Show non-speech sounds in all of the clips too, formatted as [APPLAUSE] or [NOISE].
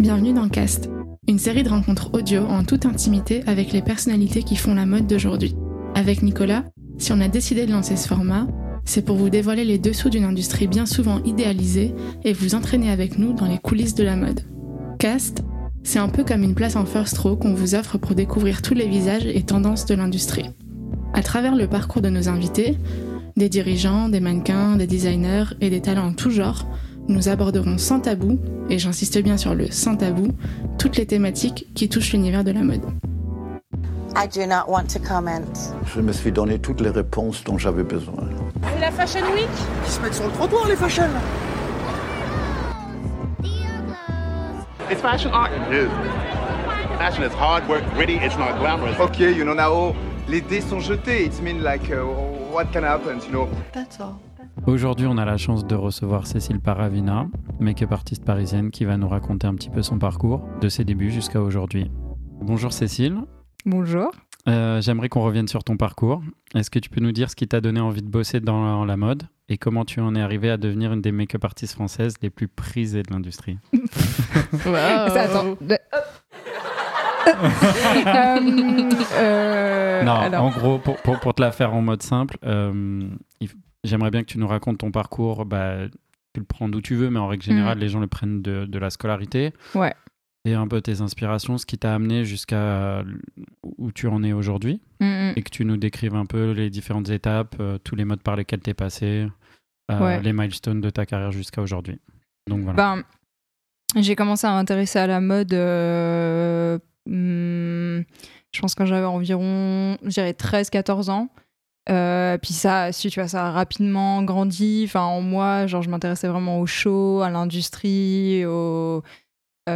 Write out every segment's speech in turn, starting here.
Bienvenue dans Cast, une série de rencontres audio en toute intimité avec les personnalités qui font la mode d'aujourd'hui. Avec Nicolas, si on a décidé de lancer ce format, c'est pour vous dévoiler les dessous d'une industrie bien souvent idéalisée et vous entraîner avec nous dans les coulisses de la mode. Cast, c'est un peu comme une place en first row qu'on vous offre pour découvrir tous les visages et tendances de l'industrie. À travers le parcours de nos invités, des dirigeants, des mannequins, des designers et des talents en tout genre, nous aborderons sans tabou, et j'insiste bien sur le sans tabou, toutes les thématiques qui touchent l'univers de la mode. I do not want to comment. Je me suis donné toutes les réponses dont j'avais besoin. C'est la Fashion Week Ils se mettent sur le trottoir, les fashion It's fashion art. It is. Fashion is hard work, gritty, it's not glamorous. Okay, you know now, les dés sont jetés. It's mean like, uh, what can happen, you know? That's all. Aujourd'hui, on a la chance de recevoir Cécile Paravina, make-up artiste parisienne, qui va nous raconter un petit peu son parcours, de ses débuts jusqu'à aujourd'hui. Bonjour Cécile. Bonjour. Euh, J'aimerais qu'on revienne sur ton parcours. Est-ce que tu peux nous dire ce qui t'a donné envie de bosser dans la mode et comment tu en es arrivé à devenir une des make-up artistes françaises les plus prisées de l'industrie? [LAUGHS] De- [LAUGHS] Euh, euh, Non, alors, en gros, pour, pour- pour te la faire en mode simple, euh, j'aimerais bien que tu nous racontes ton parcours. Bah, tu le prends d'où tu veux, mais en règle générale, les gens le prennent de, de la scolarité. Mm. Ouais. Et un peu tes inspirations, ce qui t'a amené jusqu'à où tu en es aujourd'hui. mm, mm. Et que tu nous décrives un peu les différentes étapes, euh, tous les modes par lesquels tu es passé, euh, Ouais. les milestones de ta carrière jusqu'à aujourd'hui. Donc voilà. Ben, j'ai commencé à m'intéresser à la mode, euh, hmm, je pense quand j'avais environ, je dirais 13-14 ans. Euh, puis ça, si tu vois, ça a rapidement grandi. Enfin, en moi, genre, je m'intéressais vraiment aux shows, à l'industrie, euh,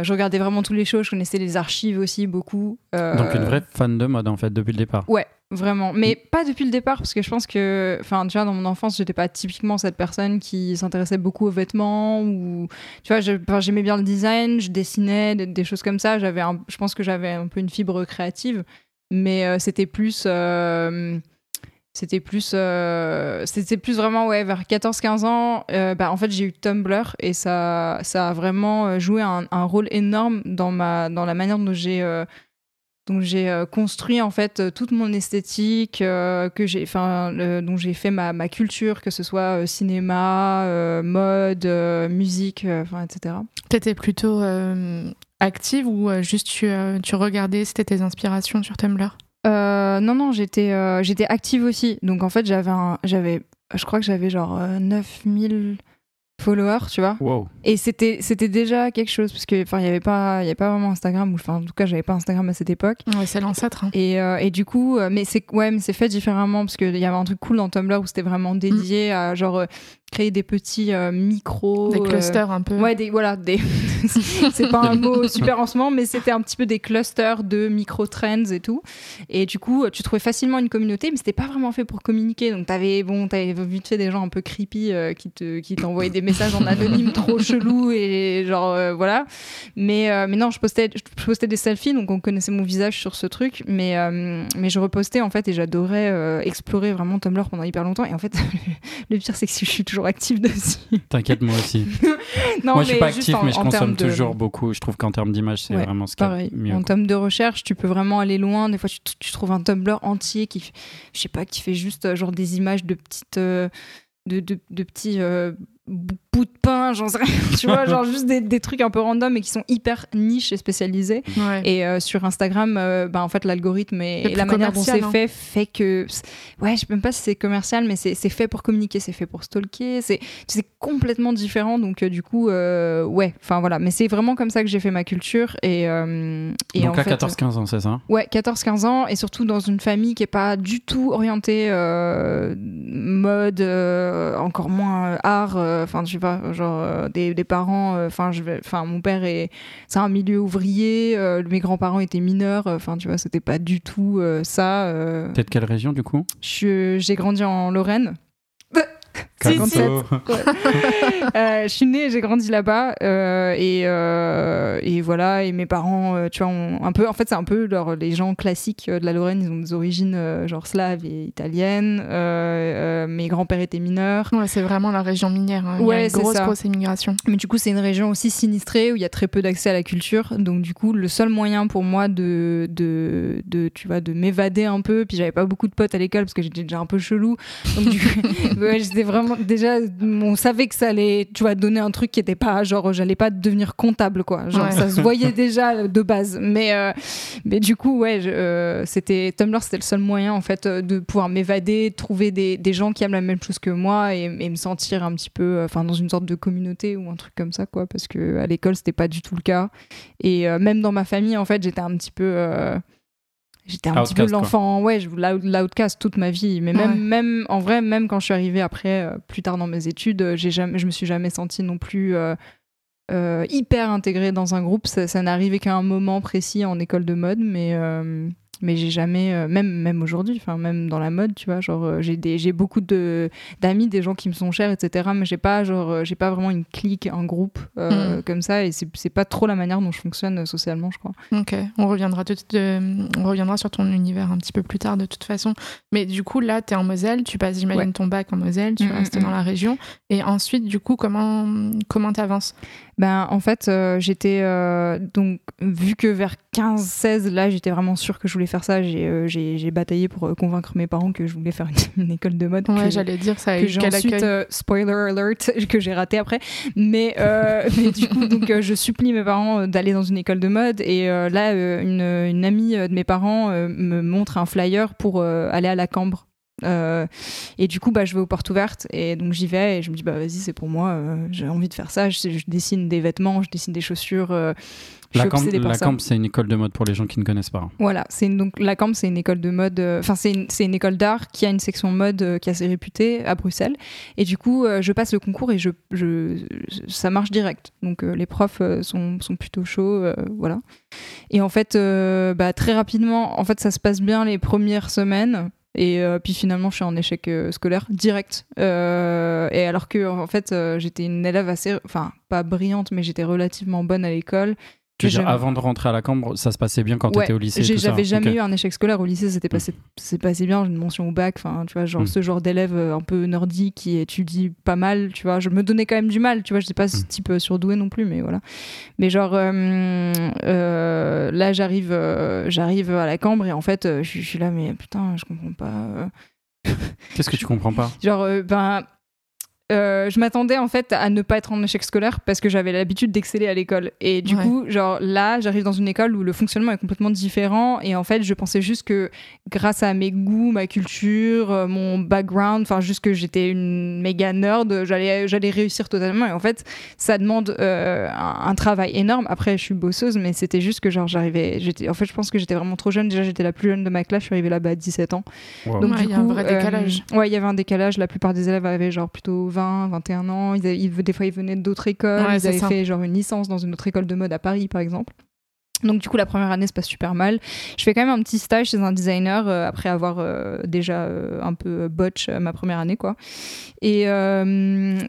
je regardais vraiment tous les shows, je connaissais les archives aussi beaucoup. Euh, Donc une vraie fan de mode en fait depuis le départ. Ouais, vraiment. Mais pas depuis le départ, parce que je pense que, enfin, tu vois, dans mon enfance, j'étais pas typiquement cette personne qui s'intéressait beaucoup aux vêtements ou, tu vois, j'aimais bien le design, je dessinais, des, des choses comme ça. J'avais, je pense que j'avais un peu une fibre créative, mais c'était plus. C'était plus, euh, c'était plus vraiment ouais vers 14-15 ans. euh, bah, en fait, j'ai eu Tumblr et ça, ça a vraiment euh, joué un, rôle énorme dans ma, dans la manière dont j'ai, euh, j'ai construit en fait toute mon esthétique, que j'ai, dont j'ai fait ma, ma culture, que ce soit cinéma, mode, musique, etc. T'étais plutôt active ou juste tu, tu regardais, c'était tes inspirations sur Tumblr? Euh, non, non, j'étais, euh, j'étais active aussi. Donc en fait, j'avais, un- j'avais, je crois que j'avais genre euh, 9000 followers, tu vois. Wow. Et c'était, c'était déjà quelque chose parce que, enfin, il y avait pas, il y avait pas vraiment Instagram ou, enfin, en tout cas, j'avais pas Instagram à cette époque. Ouais, c'est l'ancêtre. hein. Et, euh, et du coup, mais c'est ouais, mais c'est fait différemment parce qu'il y avait un truc cool dans Tumblr où c'était vraiment dédié à genre euh, créer des petits euh, micros, Des euh, clusters un peu. Ouais, des, voilà, des... [LAUGHS] c'est pas un mot super en ce moment, mais c'était un petit peu des clusters de micro-trends et tout. Et du coup, tu trouvais facilement une communauté, mais c'était pas vraiment fait pour communiquer. Donc, t'avais, bon, t'avais vite fait des gens un peu creepy euh, qui, te, qui t'envoyaient des messages en anonyme trop chelous et genre, euh, voilà. Mais, mais non, je postais, je postais des selfies, donc on connaissait mon visage sur ce truc, mais, mais je repostais en fait et j'adorais explorer vraiment Tumblr pendant hyper longtemps. Et en fait, [LAUGHS] le pire, c'est que je suis toujours active dessus. T'inquiète, moi aussi. [LAUGHS] non, moi, je suis pas actif, en- mais je consomme de- toujours beaucoup. Je trouve qu'en termes d'image, c'est Ouais, vraiment ce Pareil. mieux. En termes de recherche, tu peux vraiment aller loin. Des fois, tu, tu trouves un Tumblr entier qui, je sais pas, qui fait juste euh, genre des images de petites, euh, de, de, de petits euh, de pain, j'en sais rien. Tu vois, genre juste des, des trucs un peu random et qui sont hyper niches et spécialisés. Ouais. Et euh, sur Instagram, euh, bah, en fait, l'algorithme et, la manière dont c'est hein. fait fait que. Ouais, je sais même pas si c'est commercial, mais c'est fait pour communiquer, c'est fait pour stalker. C'est c'est complètement différent. Donc, euh, du coup, euh, ouais, enfin voilà. Mais c'est vraiment comme ça que j'ai fait ma culture. Et, euh, et Donc en à fait, 14-15 ans, c'est ça? Ouais, 14-15 ans, et surtout dans une famille qui est pas du tout orientée euh, mode, euh, encore moins art. euh, Enfin, je sais pas, genre euh, des, des parents. euh, Enfin, je vais, enfin, mon père est, c'est un milieu ouvrier. euh, mes grands-parents étaient mineurs. Enfin, tu vois, c'était pas du tout ça. de quelle région du coup? J'ai grandi en Lorraine. Si, 57. [LAUGHS] Euh, je suis née, j'ai grandi là-bas euh, et, euh, et voilà. Et mes parents, euh, tu vois, ont un peu. En fait, c'est un peu les gens classiques de la Lorraine. Ils ont des origines genre slaves et italiennes. Mes grands-pères étaient mineurs. Ouais, c'est vraiment la région minière. hein. Il y a Ouais, une c'est grosse, ça. grosse immigration. Mais du coup, c'est une région aussi sinistrée où il y a très peu d'accès à la culture. Donc, du coup, le seul moyen pour moi de, de, de tu vois, de m'évader un peu, puis j'avais pas beaucoup de potes à l'école parce que j'étais déjà un peu chelou. Donc, du coup, [LAUGHS] ouais, j'étais vraiment déjà, on savait que ça allait, tu vois, donner un truc qui était pas genre, j'allais pas devenir comptable, quoi. Genre, Ouais. ça se voyait [LAUGHS] déjà de base. Mais, euh, mais du coup, ouais, euh, c'était Tumblr, c'était le seul moyen en fait euh, de pouvoir m'évader, trouver des, des gens qui aiment la même chose que moi et, et me sentir un petit peu, enfin, dans une sorte de communauté ou un truc comme ça, quoi. Parce que à l'école, c'était pas du tout le cas. Et même dans ma famille, en fait, j'étais un petit peu. J'étais un petit peu l'enfant, ouais, je- l'out- l'outcast toute ma vie. Mais même, Ouais. même, en vrai, même quand je suis arrivée après, euh, plus tard dans mes études, euh, j'ai jamais, je me suis jamais sentie non plus euh, euh, hyper intégrée dans un groupe. Ça, ça n'arrivait qu'à un moment précis en école de mode, mais, euh, mais j'ai jamais, euh, même, même aujourd'hui, enfin, même dans la mode, tu vois, genre, euh, j'ai des- j'ai beaucoup de- d'amis, des gens qui me sont chers, etc. Mais j'ai pas, genre, euh, j'ai pas vraiment une clique, un groupe euh, comme ça, et c'est pas trop la manière dont je fonctionne socialement, je crois. Ok, on reviendra, de- de- on reviendra sur ton univers un petit peu plus tard de toute façon. Mais du coup, là, tu es en Moselle, tu passes, j'imagine, Ouais. ton bac en Moselle, tu Mm, restes mm, dans la région. Et ensuite, du coup, comment comment t'avances? Ben, en fait, euh, j'étais. euh, donc, vu que vers 15-16, là, j'étais vraiment sûre que je voulais faire ça, j'ai euh, j'ai- bataillé pour convaincre mes parents que je voulais faire une, [LAUGHS] une école de mode. Ouais, j'allais dire ça. a que eu quel ensuite, spoiler alert, [LAUGHS] que j'ai raté après. Mais, [LAUGHS] mais du coup, donc, je supplie mes parents d'aller dans une école de mode. Et là, une, une amie de mes parents me montre un flyer pour aller à la Cambre. Euh, et du coup, bah, je vais aux portes ouvertes et donc j'y vais et je me dis, bah vas-y, c'est pour moi, euh, j'ai envie de faire ça. Je, je dessine des vêtements, je dessine des chaussures. euh, je La Camp, la. Camp, c'est une école de mode pour les gens qui ne connaissent pas. Voilà, c'est donc la Camp, c'est une école de mode. euh, Enfin, c'est une, une école d'art qui a une section mode qui est assez réputée à Bruxelles. Et du coup, je passe le concours et je, je, ça marche direct. Donc les profs sont, sont plutôt chauds, voilà. Et en fait, bah, très rapidement, en fait, ça se passe bien les premières semaines. Et euh, puis finalement, je suis en échec euh, scolaire direct. Euh, et alors que en fait, j'étais une élève assez, enfin pas brillante, mais j'étais relativement bonne à l'école. Tu veux J'ai dire, jamais- avant de rentrer à la Cambre, ça se passait bien quand tu Ouais, étais au lycée J'avais jamais eu un échec scolaire au lycée, c'était passé, c'est passé bien, j'ai une mention au bac, enfin, tu vois, genre Mm. ce genre d'élève euh, un peu nordique qui étudie pas mal, tu vois, je me donnais quand même du mal, tu vois, je sais pas ce Mm. type euh, surdoué non plus, mais voilà. Mais genre, euh, euh, là, j'arrive euh, j'arrive à la Cambre et en fait, je suis- là, mais putain, je comprends pas. Qu'est-ce que tu comprends pas? Genre, ben. Euh, je m'attendais en fait à ne pas être en échec scolaire parce que j'avais l'habitude d'exceller à l'école et du Ouais. coup genre là j'arrive dans une école où le fonctionnement est complètement différent et en fait je pensais juste que grâce à mes goûts ma culture euh, mon background enfin juste que j'étais une méga nerd j'allais j'allais réussir totalement et en fait ça demande euh, un, un travail énorme après je suis bosseuse mais c'était juste que genre j'arrivais j'étais en fait je pense que j'étais vraiment trop jeune déjà j'étais la plus jeune de ma classe je suis arrivée là-bas à 17 ans Wow. donc Ouais, du il y a un coup, vrai euh, décalage. ouais, il y avait un décalage. La plupart des élèves avaient genre plutôt 20, 21 ans. Ils avaient- ils- des fois, ils venaient d'autres écoles. Ouais, ils avaient ça. fait genre une licence dans une autre école de mode à Paris, par exemple. Donc du coup, la première année se passe super mal. Je fais quand même un petit stage chez un designer euh, après avoir euh, déjà euh, un peu botch ma première année, quoi. Et,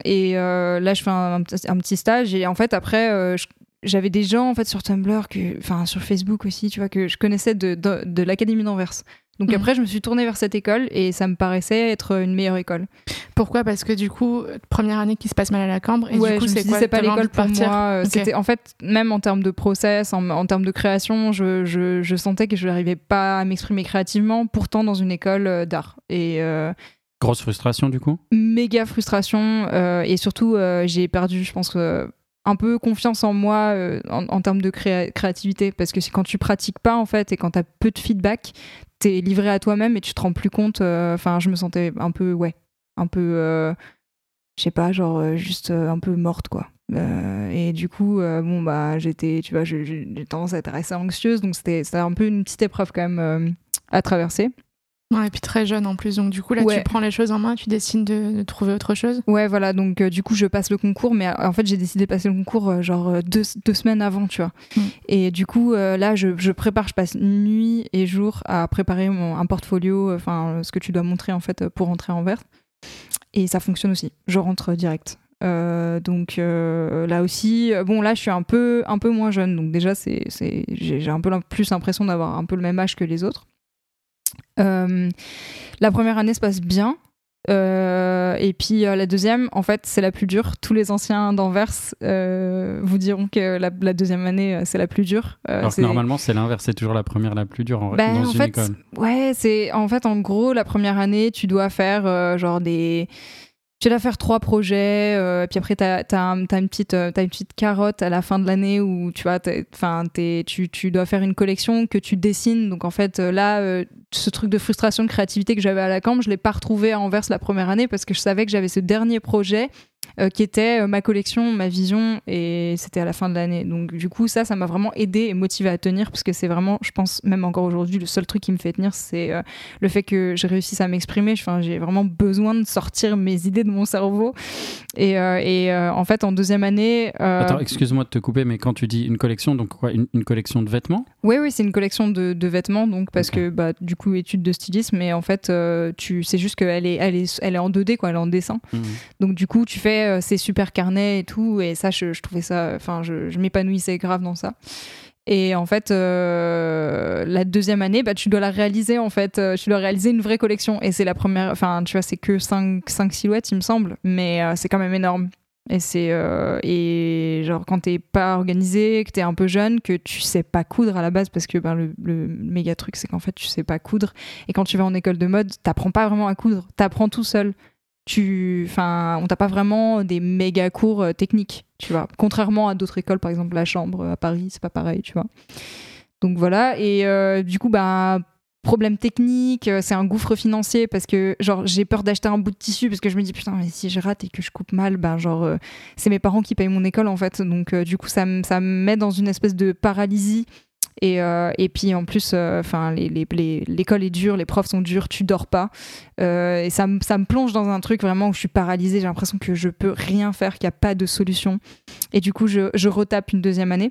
et là, je fais un, un petit- stage et en fait, après, je- j'avais des gens en fait sur Tumblr, que, enfin sur Facebook aussi, tu vois, que je connaissais de, de, de l'académie d'Anvers. Donc Mhm. après, je me suis tournée vers cette école et ça me paraissait être une meilleure école. Pourquoi? Parce que du coup, première année qui se passe mal à la Cambre. Et ouais, du coup, c'est quoi c'est pas l'école pour partir? moi. Euh. C'était en fait même en termes de process, en, en termes de création, je, je, je sentais que je n'arrivais pas à m'exprimer créativement. Pourtant, dans une école euh, d'art et euh, Grosse frustration du coup? méga frustration euh, et surtout euh, j'ai perdu, je pense. euh, un peu confiance en moi euh, en, en termes de créa- créativité parce que c'est quand tu pratiques pas en fait et quand tu as peu de feedback t'es livré à toi-même et tu te rends plus compte euh, enfin je me sentais un peu ouais un peu euh, je sais pas genre euh, juste un peu morte quoi. Et du coup bon bah j'étais tu vois j'ai tendance à être assez anxieuse donc c'était un peu une petite épreuve quand même à traverser Ouais, et puis très jeune en plus. Donc du coup, là, Ouais. tu prends les choses en main, tu décides de, de trouver autre chose. Ouais, voilà, donc euh, du coup, je passe le concours, mais en fait, j'ai décidé de passer le concours euh, genre euh, deux, deux semaines avant, tu vois. Mm. Et du coup, euh, là, je, je prépare, je passe nuit et jour à préparer mon, un portfolio, enfin, ce que tu dois montrer en fait pour rentrer en vert. et ça fonctionne aussi. Je rentre direct. Donc là aussi, bon là je suis un peu un peu moins jeune, donc déjà c'est c'est- j'ai un peu plus l'impression d'avoir un peu le même âge que les autres. Euh, la première année se passe bien. Euh, et puis euh, la deuxième, en fait, c'est la plus dure. Tous les anciens d'Anvers euh, vous diront que la, la deuxième année, c'est la plus dure. Alors que normalement, c'est l'inverse, c'est toujours la première la plus dure en, ben, dans en une fait, école. Ouais, c'est en fait en gros la première année, tu dois faire genre des tu dois faire trois projets, euh, puis après t'as as, une petite euh, t'as une petite carotte à la fin de l'année où tu vois, t'es- tu, tu dois faire une collection que tu dessines. Donc en fait euh, là, euh, ce truc de frustration de créativité que j'avais à la camp, je l'ai pas retrouvé à Anvers la première année parce que je savais que j'avais ce dernier projet euh, qui était euh, ma collection, ma vision, et c'était à la fin de l'année. Donc du coup, ça, ça m'a vraiment aidé et motivé à tenir, parce que c'est vraiment, je pense, même encore aujourd'hui, le seul truc qui me fait tenir, c'est euh, le fait que j'ai réussi à m'exprimer. Enfin, j'ai vraiment besoin de sortir mes idées de mon cerveau. Et, et en fait, en deuxième année... Attends, excuse-moi de te couper, mais quand tu dis une collection, donc quoi, une, une collection de vêtements? Oui, oui, c'est une collection de, de vêtements, donc parce que bah, du coup, étude de stylisme, mais en fait, tu, c'est juste qu'elle est, elle est, elle est en 2D, quoi, elle est en dessin. Mhm. Donc du coup, tu fais euh, ces super carnets et tout, et ça, je, trouvais ça, enfin, je, je m'épanouissais grave dans ça. Et en fait, euh, la deuxième année, bah, tu dois la réaliser en fait, euh, tu dois réaliser une vraie collection. Et c'est la première, enfin, tu vois, c'est que 5, silhouettes, il me semble, mais c'est quand même énorme. Et c'est et genre quand t'es pas organisé, que t'es un peu jeune, que tu sais pas coudre à la base parce que ben, le, le méga truc c'est qu'en fait tu sais pas coudre et quand tu vas en école de mode t'apprends pas vraiment à coudre, t'apprends tout seul tu enfin on t'a pas vraiment des méga cours euh, techniques tu vois. Contrairement à d'autres écoles par exemple la chambre euh, à Paris c'est pas pareil tu vois. Donc voilà et euh, du coup bah problème technique c'est un gouffre financier parce que genre j'ai peur d'acheter un bout de tissu parce que je me dis putain mais si je rate et que je coupe mal ben genre c'est mes parents qui payent mon école en fait. Donc du coup ça me ça me met dans une espèce de paralysie et, euh, et puis en plus, enfin les- les- l'école est dure, les profs sont durs, tu dors pas. Euh, et ça, me- ça me plonge dans un truc vraiment où je suis paralysée, j'ai l'impression que je peux rien faire, qu'il n'y a pas de solution. Et du coup, je, je retape une deuxième année.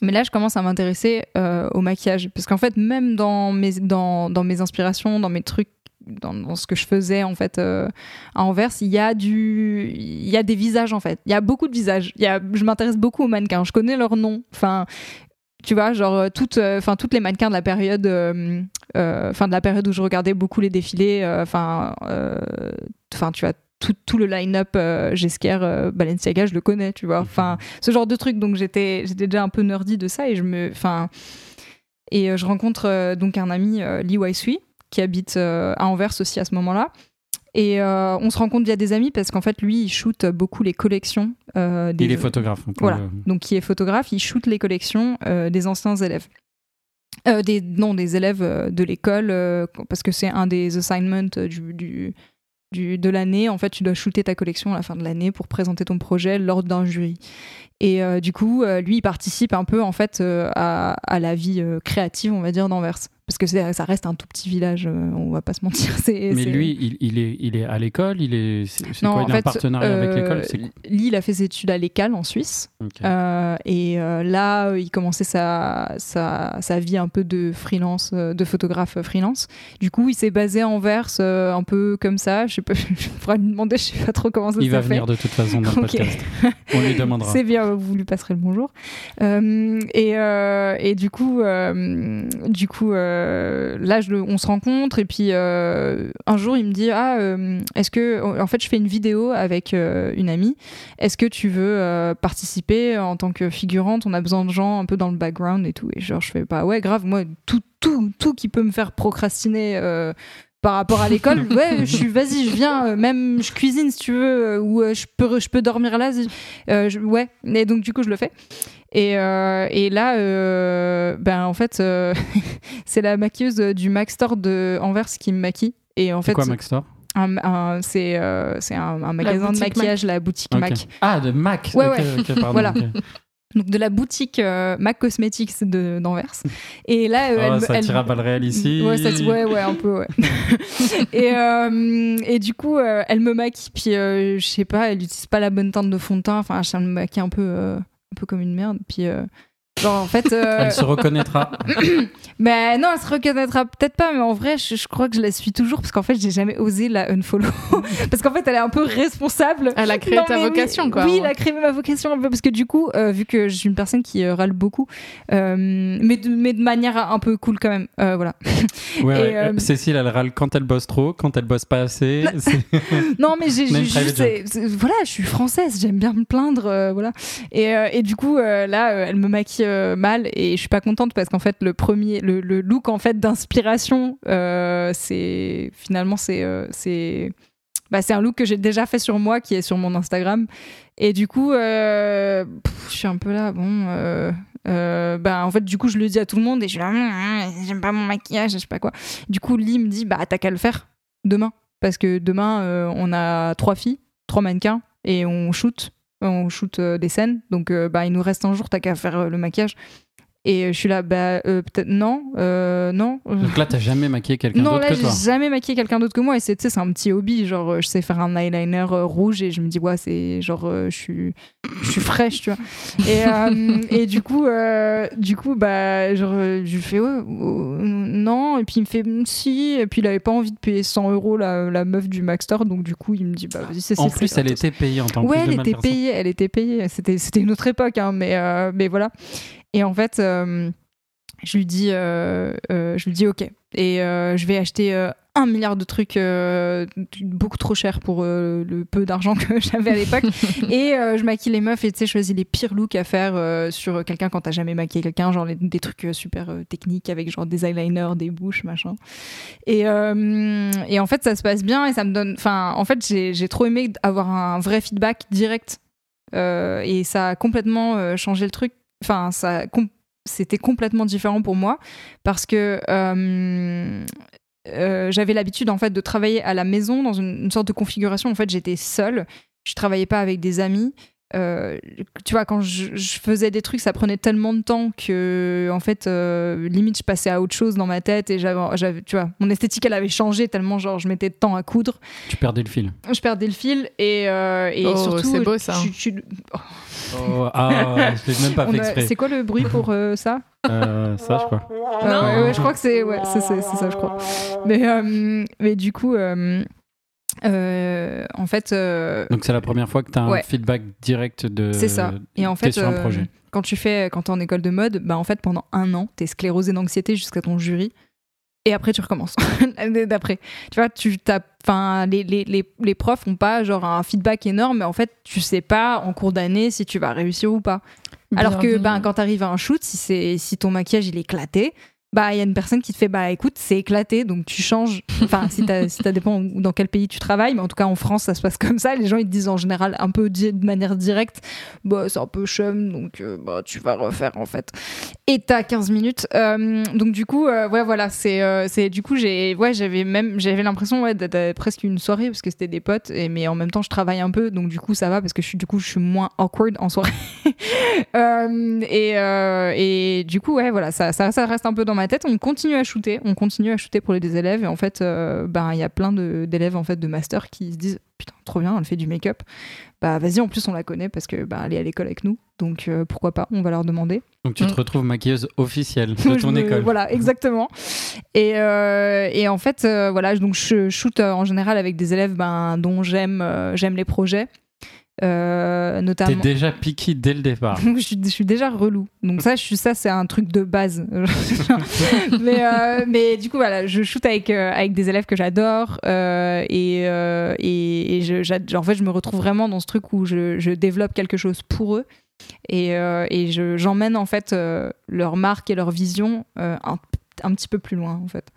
Mais là, je commence à m'intéresser euh, au maquillage. Parce qu'en fait, même dans mes, dans, dans mes inspirations, dans mes trucs, dans, dans ce que je faisais en fait euh, à Anvers, il y a du, il y a des visages en fait. Il y a beaucoup de visages. Il y a, je m'intéresse beaucoup aux mannequins. Je connais leurs noms. Enfin, tu vois, genre euh, toutes, euh, toutes les mannequins de la période, euh, de la période où je regardais beaucoup les défilés. Enfin, tu vois. Tout, le line-up Gesquer, Balenciaga, je le connais, tu vois. Enfin, ce genre de truc. Donc j'étais, déjà un peu nerdy de ça et je me, enfin, et je rencontre donc un ami Lee Waisui qui habite à Anvers aussi à ce moment-là. Et euh, on se rencontre via des amis parce qu'en fait lui il shoot beaucoup les collections euh, des Il est photographe. voilà. euh, donc qui est photographe, il shoot les collections euh, des anciens élèves. Des, non, des élèves de l'école, parce que c'est un des assignments du, du, du- de l'année. En fait, tu dois shooter ta collection à la fin de l'année pour présenter ton projet lors d'un jury. Et euh, du coup, euh, lui, il participe un peu en fait euh, à, à la vie créative, on va dire, d'Anvers. Parce que ça reste un tout petit village, euh, on va pas se mentir. [LAUGHS] c'est- Mais c'est- lui, il, il est, il est à l'école, il est, c'est c'est Non, quoi en Il a un fait, partenariat avec euh, l'école c'est il a fait ses études à l'ECAL en Suisse. Euh, et euh, là, il commençait sa, sa, sa vie un peu de freelance, de photographe freelance. Du coup, il s'est basé à Anvers un peu comme ça. Je sais pas, [LAUGHS] je pourrais lui demander, je sais pas trop comment ça Il va fait. venir de toute façon dans le podcast. [LAUGHS] On lui demandera. C'est bien, vous lui passerez le bonjour. Et, et du coup, du coup euh, là, je, on se rencontre et puis euh, un jour, il me dit ah, euh, est-ce que en fait, je fais une vidéo avec euh, une amie. Est-ce que tu veux participer en tant que figurante? On a besoin de gens un peu dans le background et tout. Et genre, je fais pas ouais, grave. Moi, tout, tout, tout qui peut me faire procrastiner. par rapport à l'école, [LAUGHS] ouais, je suis, vas-y, je viens, euh, même je cuisine si tu veux, euh, ou euh, je peux, je peux dormir là, je- ouais. Et donc du coup, je le fais. Et, euh, et là, euh, ben en fait, euh, [LAUGHS] c'est la maquilleuse du Mac Store de Anvers qui me maquille. Et en C'est fait, quoi Mac Store? un- un- c'est euh, c'est un, un magasin de maquillage, la boutique. Mac. Ah, de Mac Ouais, ouais. ok, [LAUGHS] pardon, Voilà. Donc de la boutique euh, Mac Cosmetics de- d'Anvers. Et là, euh, [LAUGHS] Oh, elle, me- ça elle- tire à balles réelles ici. Ouais, ça se- ouais, ouais, un peu, ouais. et, euh, et du coup, euh, elle me maquille, puis euh, je sais pas, elle utilise pas la bonne teinte de fond de teint. Enfin, elle me maquille un peu, euh, un peu comme une merde. Puis, euh, Genre, en fait. euh, Elle se reconnaîtra. [COUGHS] Mais non, elle se reconnaîtra peut-être pas, mais en vrai, je, je crois que je la suis toujours parce qu'en fait, j'ai jamais osé la unfollow. [LAUGHS] parce qu'en fait, elle est un peu responsable. Elle a créé Non, ta vocation, quoi. Oui, elle a créé ma vocation un peu parce que du coup, euh, vu que je suis une personne qui euh, râle beaucoup, euh, mais, de, mais de manière un peu cool quand même. Euh, voilà. Ouais, [LAUGHS] Et, ouais. euh, Cécile, elle râle quand elle bosse trop, quand elle bosse pas assez. [LAUGHS] Non, mais j'ai juste. voilà, je suis française, j'aime bien me plaindre. euh, voilà. Et, euh, et du coup, euh, là, euh, elle me maquille euh, mal et je suis pas contente parce qu'en fait, le premier, le, look en fait d'inspiration, euh, c'est finalement, c'est. euh, c'est bah, c'est un look que j'ai déjà fait sur moi qui est sur mon Instagram. Et du coup, je suis un peu là, bon. euh, bah, en fait, du coup, je le dis à tout le monde et je suis là, [LAUGHS] j'aime pas mon maquillage, je sais pas quoi. Du coup, Lee me dit, bah, t'as qu'à le faire demain. Parce que demain, on a trois filles, trois mannequins, et on shoot. On shoot euh, des scènes. Donc, euh, bah, il nous reste un jour, t'as qu'à faire euh, le maquillage. Et je suis là, bah, euh, peut-être non, euh, non. Donc là, t'as jamais maquillé quelqu'un Non, d'autre là, que j'ai toi. jamais maquillé quelqu'un d'autre que moi. Et c'est, c'est un petit hobby. Genre, euh, je sais faire un eyeliner rouge et je me dis, ouais, c'est genre, je suis, je suis fraîche, tu vois. Et, euh, [LAUGHS] et du coup, du coup, bah, genre, je lui fais, ouais, non. Et puis il me fait, mm, si. Et puis il avait pas envie de payer 100 euros la, la meuf du Mac Store. Donc du coup, il me dit, bah, vas-y, c'est En c'est- plus, elle était payée en tant que Ouais, elle était payée, elle était payée. C'était, c'était une autre époque, hein, mais, mais voilà. Et en fait, euh, je lui dis, euh, euh, je lui dis ok. Et je vais acheter un milliard de trucs euh, beaucoup trop chers pour euh, le peu d'argent que [LAUGHS] j'avais à l'époque. [LAUGHS] et euh, je maquille les meufs et tu sais, je choisis les pires looks à faire sur quelqu'un quand t'as jamais maquillé quelqu'un, genre les- des trucs super techniques avec genre des eyeliners, des bouches, machin. Et, et en fait, ça se passe bien et ça me donne. Enfin, en fait, j'ai trop aimé avoir un vrai feedback direct. Et ça a complètement changé le truc. Enfin, ça c'était complètement différent pour moi parce que euh, euh, j'avais l'habitude en fait de travailler à la maison dans une, une sorte de configuration. En fait, j'étais seule. Je travaillais pas avec des amis. Euh, tu vois, quand je, je faisais des trucs, ça prenait tellement de temps que, en fait, euh, limite, je passais à autre chose dans ma tête et j'avais, j'avais- tu vois, mon esthétique, elle avait changé tellement, genre, je mettais de temps à coudre. Tu perdais le fil. Je perdais le fil et, euh, et Oh, surtout. c'est beau, ça. tu- tu- Oh, ah, je l'ai même pas fait a- exprès. C'est quoi le bruit pour euh, ça? Euh, ça, je crois. Ouais, ouais, je crois que c'est ouais, c'est c'est- c'est ça, je crois. Mais, euh, mais du coup, euh, en fait, euh, Donc c'est la première fois que tu as un feedback direct de. c'est ça. Et en t'es fait, sur un euh, projet. quand tu fais, quand t'es en école de mode, bah en fait, pendant un an, t'es sclérosé d'anxiété jusqu'à ton jury. Et après, tu recommences. [LAUGHS] L'année d'après. Tu vois, tu. Enfin, les, les, les, les profs ont pas genre un feedback énorme, mais en fait, tu sais pas en cours d'année si tu vas réussir ou pas. Alors que ben, quand tu arrives à un shoot, si, c'est, si ton maquillage il est éclaté, bah il y a une personne qui te fait bah écoute, c'est éclaté, donc tu changes. [LAUGHS] Enfin, si, t'as- si ça dépend dans quel pays tu travailles, mais en tout cas en France, ça se passe comme ça. Les gens ils te disent en général un peu de manière directe, bah c'est un peu chum, donc euh, bah tu vas refaire en fait. Et t'as 15 minutes. Euh, donc du coup, euh, ouais voilà, c'est, c'est du coup j'ai, ouais j'avais même, j'avais l'impression ouais d'être presque une soirée parce que c'était des potes, et mais en même temps je travaille un peu, donc du coup ça va parce que je suis du coup je suis moins awkward en soirée. [LAUGHS] Et, et du coup, ouais, voilà, ça, ça, ça reste un peu dans ma tête. On continue à shooter, on continue à shooter pour les des élèves. Et en fait, euh, ben, il y a plein d'élèves en fait de master qui se disent putain, trop bien, elle fait du make-up. Bah vas-y, en plus on la connaît parce que bah, elle est à l'école avec nous, donc euh, pourquoi pas, on va leur demander. Donc tu te Mm. retrouves maquilleuse officielle de [LAUGHS] ton me- école. Voilà, exactement. Et, euh, et en fait, euh, voilà, donc je shoot en général avec des élèves ben, dont j'aime j'aime les projets. Euh, T'es notamment déjà piqué dès le départ. [LAUGHS] je, suis, je suis déjà relou. Donc ça, je suis, ça c'est un truc de base. [LAUGHS] mais, euh, mais du coup, voilà, je shoot avec, euh, avec des élèves que j'adore. euh, et et, et je, en fait, je me retrouve vraiment dans ce truc où je, je développe quelque chose pour eux. Et, et je, j'emmène en fait leur marque et leur vision un, un petit peu plus loin, en fait.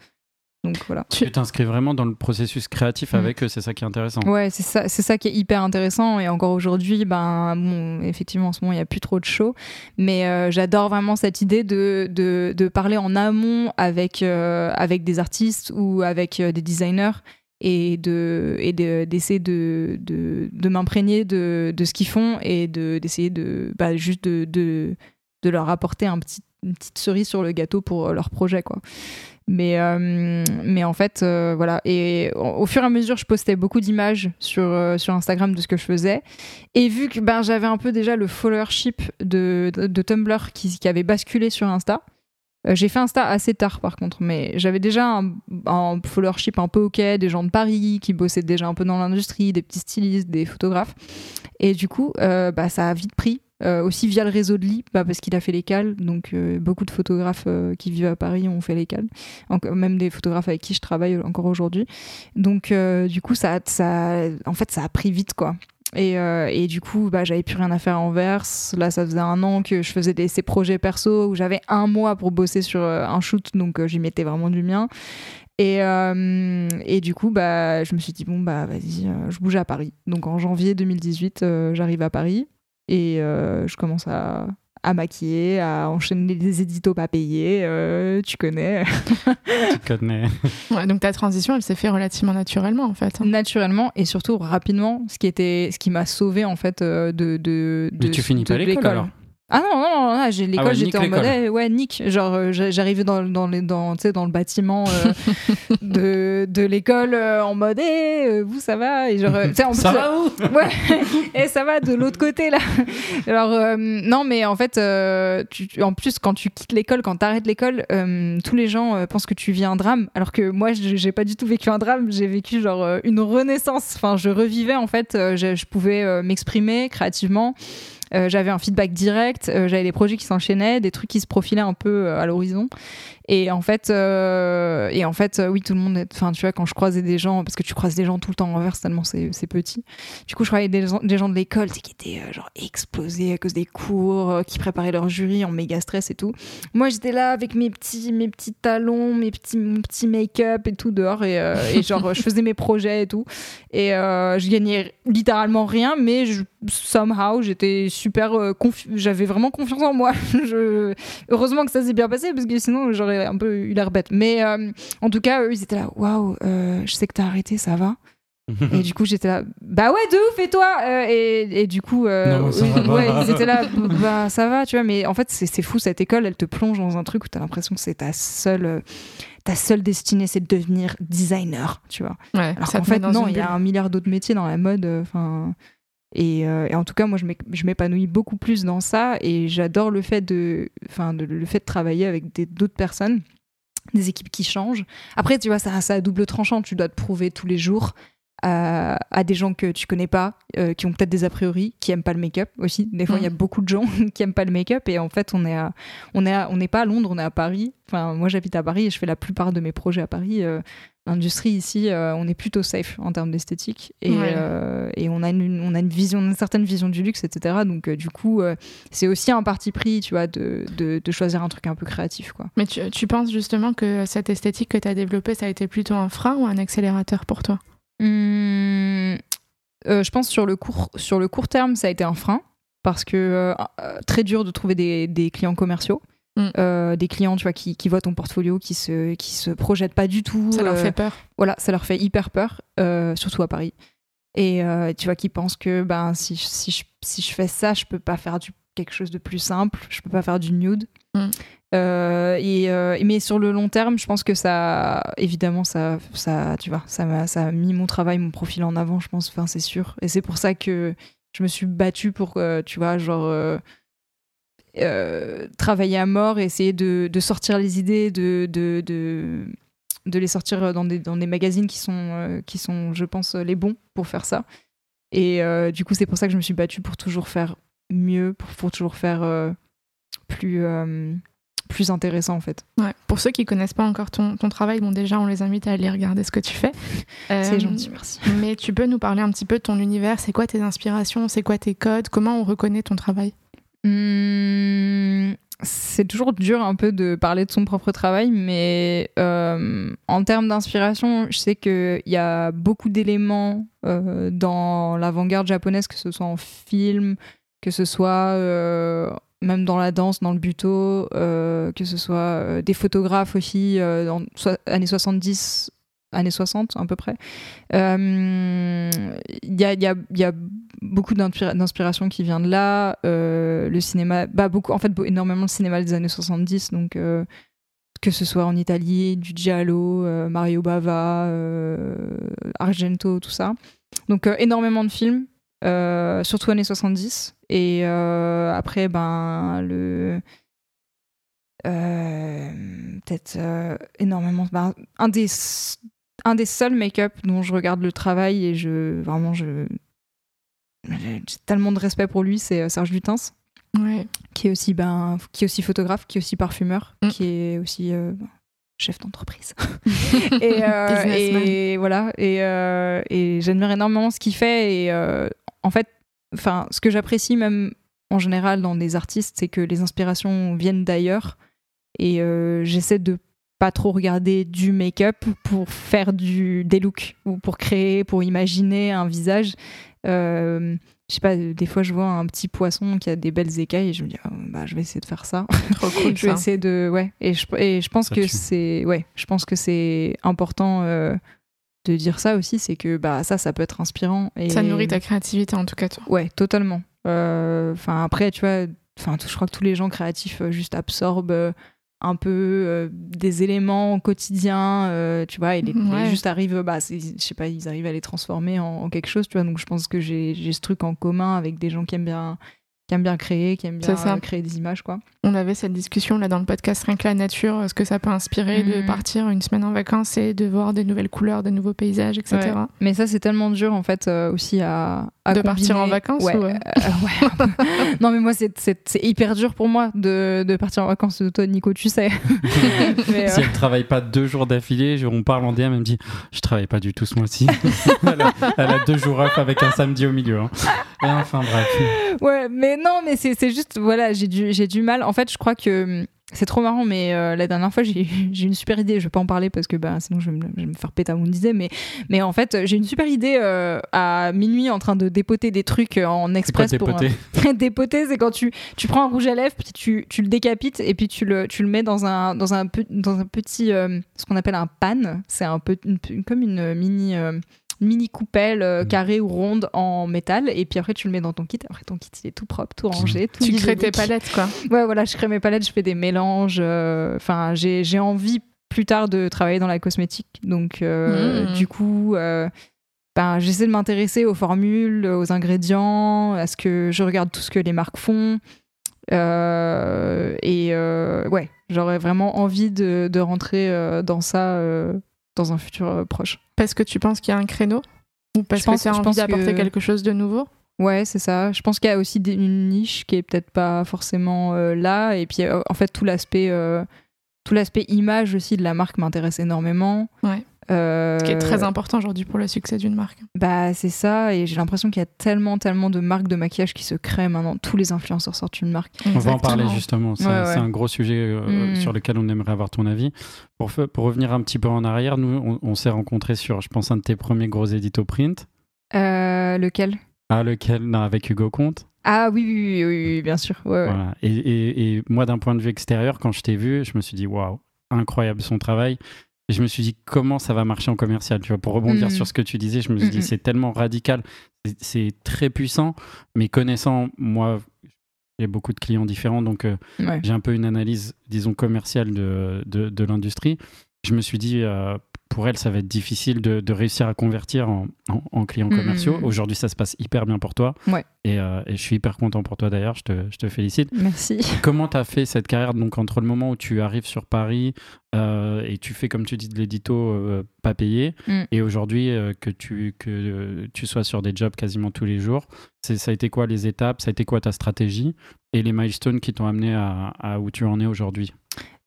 Donc voilà. Tu t'inscris vraiment dans le processus créatif Mm. avec eux, c'est ça qui est intéressant. Ouais, c'est ça, c'est ça qui est hyper intéressant. Et encore aujourd'hui, ben, bon, effectivement, en ce moment, il n'y a plus trop de shows. Mais euh, j'adore vraiment cette idée de, de, de parler en amont avec, euh, avec des artistes ou avec euh, des designers et de et de- d'essayer de, de, de m'imprégner de, de ce qu'ils font et de d'essayer de bah, juste de, de de leur apporter un petit, une petite cerise sur le gâteau pour leur projet, quoi. Mais, euh, mais en fait, euh, voilà. Et au, fur et à mesure, je postais beaucoup d'images sur, euh, sur Instagram de ce que je faisais. Et vu que ben, j'avais un peu déjà le followership de, de, Tumblr qui, qui avait basculé sur Insta, euh, j'ai fait Insta assez tard par contre, mais j'avais déjà un, un followership un peu ok, des gens de Paris qui bossaient déjà un peu dans l'industrie, des petits stylistes, des photographes. Et du coup, euh, bah, ça a vite pris. Euh, aussi via le réseau de Lee, bah, parce qu'il a fait les cales. Donc, euh, beaucoup de photographes euh, qui vivent à Paris ont fait les cales. Même des photographes avec qui je travaille encore aujourd'hui. Donc, du coup, ça, ça, en fait, ça a pris vite, quoi. Et, et du coup, bah, j'avais plus rien à faire à Anvers. Là, ça faisait un an que je faisais ces projets perso où j'avais un mois pour bosser sur un shoot, donc j'y mettais vraiment du mien. Et, et du coup, bah, je me suis dit, bon, bah, vas-y, je bouge à Paris. Donc en janvier 2018, euh, j'arrive à Paris et euh, je commence à, à maquiller, à enchaîner des éditos pas payés. euh, tu connais. [LAUGHS] Tu connais. [LAUGHS] Ouais, donc ta transition, elle s'est fait relativement naturellement en fait. hein. naturellement et surtout rapidement, ce qui était, ce qui m'a sauvé en fait euh, de, de, Mais de- tu finis de pas l'école alors? Ah non non non, non, j'ai l'école, ouais, j'étais en mode l'école. eh, ouais nique, genre euh, j'a- j'arrivais dans dans les dans dans le bâtiment euh, [LAUGHS] de de l'école euh, en mode eh, vous ça va? Et genre en plus, Ça va où? Ouais, [LAUGHS] et ça va de l'autre côté là. Alors non, mais en fait, tu, en plus quand tu quittes l'école, quand tu arrêtes l'école, tous les gens pensent que tu vis un drame, alors que moi, j'ai pas du tout vécu un drame. J'ai vécu genre une renaissance. Enfin, je revivais en fait. je, je pouvais m'exprimer créativement. Euh, j'avais un feedback direct, euh, j'avais des projets qui s'enchaînaient, des trucs qui se profilaient un peu euh, à l'horizon. Et en fait, euh, et en fait, euh, oui, tout le monde. Enfin, tu vois, quand je croisais des gens, parce que tu croises des gens tout le temps en envers tellement c'est petit. Du coup, je croyais des gens, des gens de l'école qui étaient euh, genre explosés à cause des cours, qui préparaient leur jury en méga stress et tout. Moi, j'étais là avec mes petits, mes petits talons, mes petits, mon petit make-up et tout dehors et, et genre je faisais mes projets et tout. Et je gagnais littéralement rien, mais somehow j'étais super, confi- j'avais vraiment confiance en moi. [LAUGHS] heureusement que ça s'est bien passé parce que sinon j'aurais un peu eu l'air bête. Mais euh, en tout cas, eux, ils étaient là, waouh, euh, je sais que t'as arrêté, ça va. Et du coup, j'étais là, bah ouais, de ouf, et toi Euh, et, et du coup, euh, Non, ça va [LAUGHS] pas. ouais, ils étaient là, bah ça va, tu vois. Mais en fait, c'est c'est fou, cette école, elle te plonge dans un truc où t'as l'impression que c'est ta seule, euh, ta seule destinée, c'est de devenir designer, tu vois. Ouais, Alors ça qu'en fait, non, il y a un milliard d'autres métiers dans la mode. Enfin. Et, euh, et en tout cas, moi, je m'é- je m'épanouis beaucoup plus dans ça et j'adore le fait de, enfin, le fait de travailler avec d'autres personnes, des équipes qui changent. Après, tu vois, ça, ça a double tranchant. Tu dois te prouver tous les jours à, à des gens que tu connais pas, euh, qui ont peut-être des a priori, qui aiment pas le make-up aussi. Des fois, il y a beaucoup de gens [LAUGHS] qui aiment pas le make-up et en fait, on est à, on est à- on n'est pas à Londres, on est à Paris. Enfin, moi, j'habite à Paris et je fais la plupart de mes projets à Paris. Euh, L'industrie ici, euh, on est plutôt safe en termes d'esthétique et, Ouais. euh, et on a une, on a une vision, une certaine vision du luxe, etc. Donc, euh, du coup, c'est aussi un parti pris, tu vois, de, de, de choisir un truc un peu créatif, quoi. Mais tu, tu penses justement que cette esthétique que tu as développée, ça a été plutôt un frein ou un accélérateur pour toi? Euh, je pense sur le court sur le court terme, ça a été un frein parce que très dur de trouver des, des clients commerciaux, Mm. Euh, des clients tu vois qui, qui voient ton portfolio, qui se qui se projettent pas du tout. Ça leur euh, fait peur voilà, ça leur fait hyper peur, euh, surtout à Paris. Et tu vois, qu'ils pensent que ben, si, je- si, je, si je fais ça, je peux pas faire du, quelque chose de plus simple, je peux pas faire du nude. Mm. Et, mais sur le long terme, je pense que ça, évidemment, ça, ça, tu vois, ça m'a, ça a mis mon travail, mon profil en avant, je pense, enfin, c'est sûr. Et c'est pour ça que je me suis battue pour, tu vois, genre. Euh, travailler à mort, essayer de, de sortir les idées, de, de, de, de les sortir dans des, dans des magazines qui sont, euh, qui sont, je pense, les bons pour faire ça. Et euh, du coup, c'est pour ça que je me suis battue pour toujours faire mieux, pour, pour toujours faire plus, plus intéressant, en fait. Ouais. Pour ceux qui connaissent pas encore ton, ton travail, bon déjà on les invite à aller regarder ce que tu fais. [LAUGHS] Euh, C'est gentil, merci. Mais tu peux nous parler un petit peu de ton univers, c'est quoi tes inspirations, c'est quoi tes codes, comment on reconnaît ton travail? Hum, c'est toujours dur un peu de parler de son propre travail, mais euh, en termes d'inspiration, je sais qu'il y a beaucoup d'éléments euh, dans l'avant-garde japonaise, que ce soit en film, que ce soit euh, même dans la danse, dans le buto, que ce soit des photographes aussi, dans so- années 70, années 60 à peu près. Euh, Il y, a, il y, a, il y a beaucoup d'inspira- d'inspiration qui vient de là. Euh, le cinéma, bah beaucoup, en fait, énormément de cinéma des années 70, donc euh, que ce soit en Italie, du Giallo, euh, Mario Bava, euh, Argento, tout ça. Donc euh, énormément de films, euh, surtout années 70. Et euh, après, ben le euh, peut-être euh, énormément. ben, un des un des seuls make-up dont je regarde le travail et je vraiment je j'ai tellement de respect pour lui, c'est euh, Serge Lutens Ouais. qui est aussi ben qui est aussi photographe, qui est aussi parfumeur, Mm. qui est aussi euh, chef d'entreprise. [LAUGHS] et, euh, et voilà et, euh, et j'admire énormément ce qu'il fait et en fait enfin ce que j'apprécie même en général dans des artistes c'est que les inspirations viennent d'ailleurs et j'essaie de pas trop regarder du make-up pour faire du des looks ou pour créer pour imaginer un visage euh, je sais pas, des fois je vois un petit poisson qui a des belles écailles et je me dis, oh, bah, je vais essayer de faire ça. [LAUGHS] Trop cool. je vais ça. essayer de. Ouais. Et je, et je pense Ça que c'est. Ouais, je pense que c'est important euh, de dire ça aussi, c'est que bah, ça, ça peut être inspirant. Et... Ça nourrit ta créativité en tout cas, toi. Ouais, totalement. Euh, Enfin, après, tu vois, enfin, tout- je crois que tous les gens créatifs euh, juste absorbent euh, un peu euh, des éléments quotidiens, euh, tu vois, et les, les Ouais. juste arrivent, bah, je sais pas, ils arrivent à les transformer en, en quelque chose, tu vois. Donc, je pense que j'ai ce truc en commun avec des gens qui aiment bien, qui aiment bien créer, qui aiment bien ça. euh, créer des images, quoi. On avait cette discussion là dans le podcast Rien que la nature, ce que ça peut inspirer de Mhm. partir une semaine en vacances et de voir des nouvelles couleurs, des nouveaux paysages, etc. Ouais. Mais ça, c'est tellement dur, en fait, euh, aussi à, à De partir en vacances Ouais, ou, euh [LAUGHS] euh, ouais, [LAUGHS] non, mais moi, c'est- hyper dur pour moi de, de partir en vacances. Toi, Nico, tu sais. [LAUGHS] Mais, euh, Si elle travaille pas deux jours d'affilée, on parle en DM, elle me dit Je travaille pas du tout ce mois-ci. elle, a, elle a deux jours off avec un samedi au milieu. hein. Et enfin, bref. Ouais, mais non, mais c'est c'est juste, voilà, j'ai du, j'ai du mal. En fait, je crois que hum, c'est trop marrant, mais euh, la dernière fois, j'ai une super idée. Je vais pas en parler parce que bah, sinon, je vais, me, je vais me faire péter à mon idée. Mais, mais en fait, j'ai une super idée euh, à minuit en train de dépoter des trucs en quoi express pour. dépoter? [LAUGHS] dépoter, c'est quand tu, tu prends un rouge à lèvres, puis tu, tu le décapites et puis tu le, tu le mets dans un, dans un, pe- dans un petit, euh, ce qu'on appelle un pan. C'est un peu une- comme une mini, mini coupelle euh, Mm. carrée ou ronde en métal. Et puis après, tu le mets dans ton kit. Après, ton kit, il est tout propre, tout rangé, tout Tu crées tes palettes, quoi. Ouais, voilà, je crée mes palettes, je fais des mélanges. euh, Enfin, j'ai j'ai envie plus tard de travailler dans la cosmétique. Donc, euh, Mm. du coup, euh, ben, j'essaie de m'intéresser aux formules, aux ingrédients, à ce que je regarde tout ce que les marques font. Et ouais, j'aurais vraiment envie de, de rentrer dans ça dans un futur euh, proche. Parce que tu penses qu'il y a un créneau Ou parce Je pense- que tu as envie d'apporter que- quelque chose de nouveau? Ouais, c'est ça. Je pense qu'il y a aussi des- une niche qui est peut-être pas forcément euh, là. Et puis, euh, en fait, tout l'aspect, euh, tout l'aspect image aussi de la marque m'intéresse énormément. Ouais. Euh, Ce qui est très important aujourd'hui pour le succès d'une marque. Bah, c'est ça. Et j'ai l'impression qu'il y a tellement, tellement de marques de maquillage qui se créent maintenant. Tous les influenceurs sortent une marque. On va en parler justement. C'est Ouais, ouais. c'est un gros sujet euh, Mm. sur lequel on aimerait avoir ton avis. Pour, pour revenir un petit peu en arrière, nous, on, on s'est rencontrés sur, je pense, un de tes premiers gros éditos print. Euh, lequel? Ah, lequel? Non, avec Hugo Comte. Ah oui, oui, oui, oui, oui, bien sûr. Ouais, ouais. Voilà. Et, et- et moi, d'un point de vue extérieur, quand je t'ai vu, je me suis dit, waouh, incroyable son travail. Et je me suis dit, comment ça va marcher en commercial Tu vois, pour rebondir Mhm. sur ce que tu disais, je me suis dit, c'est tellement radical, c'est- c'est très puissant, mais connaissant, moi, j'ai beaucoup de clients différents, donc euh, Ouais. j'ai un peu une analyse, disons, commerciale de, de, de l'industrie. Je me suis dit, euh, pour elle, ça va être difficile de, de réussir à convertir en, en- en clients Mhm. commerciaux. Aujourd'hui, ça se passe hyper bien pour toi. Ouais. Et, euh, et je suis hyper content pour toi d'ailleurs, je te, je te félicite. Merci. [LAUGHS] Comment tu as fait cette carrière donc entre le moment où tu arrives sur Paris euh, et tu fais comme tu dis de l'édito euh, pas payé Mm. et aujourd'hui que tu que tu sois sur des jobs quasiment tous les jours, ça a été quoi les étapes, ça a été quoi ta stratégie? Et les milestones qui t'ont amené à, à où tu en es aujourd'hui?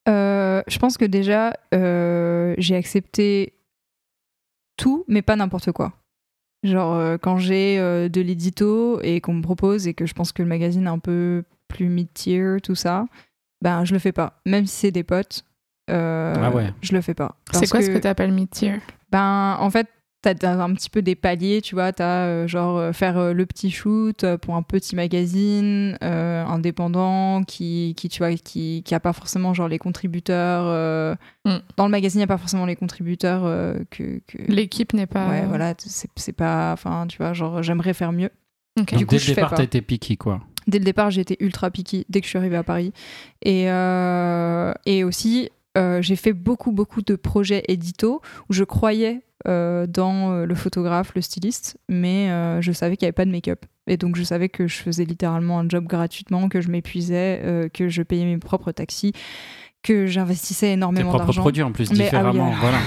Euh, je pense que déjà, euh, j'ai accepté tout, mais pas n'importe quoi. Genre, euh, quand j'ai euh, de l'édito et qu'on me propose et que je pense que le magazine est un peu plus mid-tier, tout ça, ben je le fais pas. Même si c'est des potes, euh, Ah ouais. je le fais pas. C'est quoi ce que tu appelles mid-tier? Ben, en fait, T'as un petit peu des paliers, tu vois. T'as euh, genre euh, faire euh, le petit shoot euh, pour un petit magazine euh, indépendant qui, qui, tu vois, qui, qui a pas forcément genre les contributeurs. euh, Mm. Dans le magazine, il n'y a pas forcément les contributeurs euh, que. que... L'équipe n'est pas. Ouais, voilà, c'est c'est pas. Enfin, tu vois, genre, j'aimerais faire mieux. Donc, Du coup, dès le départ, t'as été picky, quoi. Dès le départ, j'ai été ultra picky dès que je suis arrivée à Paris. Et, euh, et aussi, euh, j'ai fait beaucoup, beaucoup de projets édito où je croyais dans euh, le photographe, le styliste, mais euh, je savais qu'il n'y avait pas de make-up. Et donc, je savais que je faisais littéralement un job gratuitement, que je m'épuisais, euh, que je payais mes propres taxis, que j'investissais Tes énormément propres d'argent. produits, en plus, Mais, ah oui, différemment. [LAUGHS] Voilà.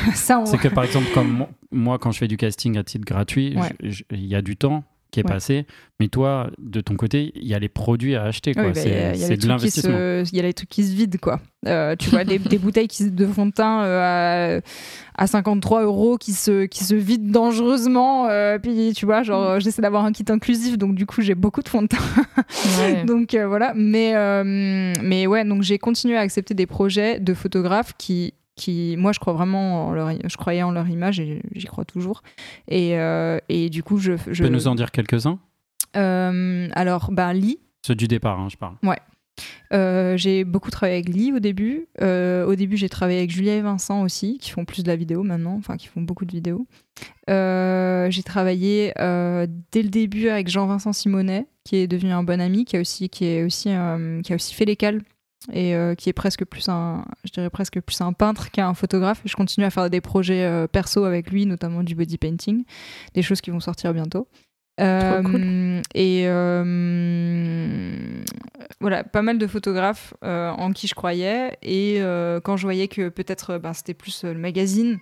On- C'est que par exemple, comme mo- moi, quand je fais du casting à titre gratuit, Ouais. il y a du temps qui est Ouais. passé, mais toi, de ton côté, il y a les produits à acheter. Oui, bah, c'est de l'investissement. se- Il y a les trucs qui se vident, quoi. Euh, tu vois, des, des bouteilles qui, de fond de teint euh, à, à 53 euros qui se, qui se vident dangereusement. euh, puis, tu vois, genre, j'essaie d'avoir un kit inclusif, donc du coup, j'ai beaucoup de fond de teint. Ouais. [LAUGHS] donc euh, voilà. Mais, mais ouais, donc j'ai continué à accepter des projets de photographes qui. Qui, moi, je crois vraiment en leur, je croyais en leur image et j'y crois toujours. Et, euh, et du coup, je, je Tu peux nous en dire quelques-uns? Euh, alors, bah, Lee, Ceux du départ, hein, je parle. Euh, j'ai beaucoup travaillé avec Lee au début. Euh, au début, j'ai travaillé avec Julia et Vincent aussi, qui font plus de la vidéo maintenant, enfin qui font beaucoup de vidéos. Euh, j'ai travaillé dès le début avec Jean-Vincent Simonet, qui est devenu un bon ami, qui a aussi, qui est aussi, qui a aussi fait l'école et euh, qui est presque plus un, je dirais presque plus un peintre qu'un photographe. Je continue à faire des projets euh, perso avec lui, notamment du body painting, des choses qui vont sortir bientôt. Euh, cool. Et euh, voilà, pas mal de photographes euh, en qui je croyais. Et euh, quand je voyais que peut-être ben, c'était plus euh, le magazine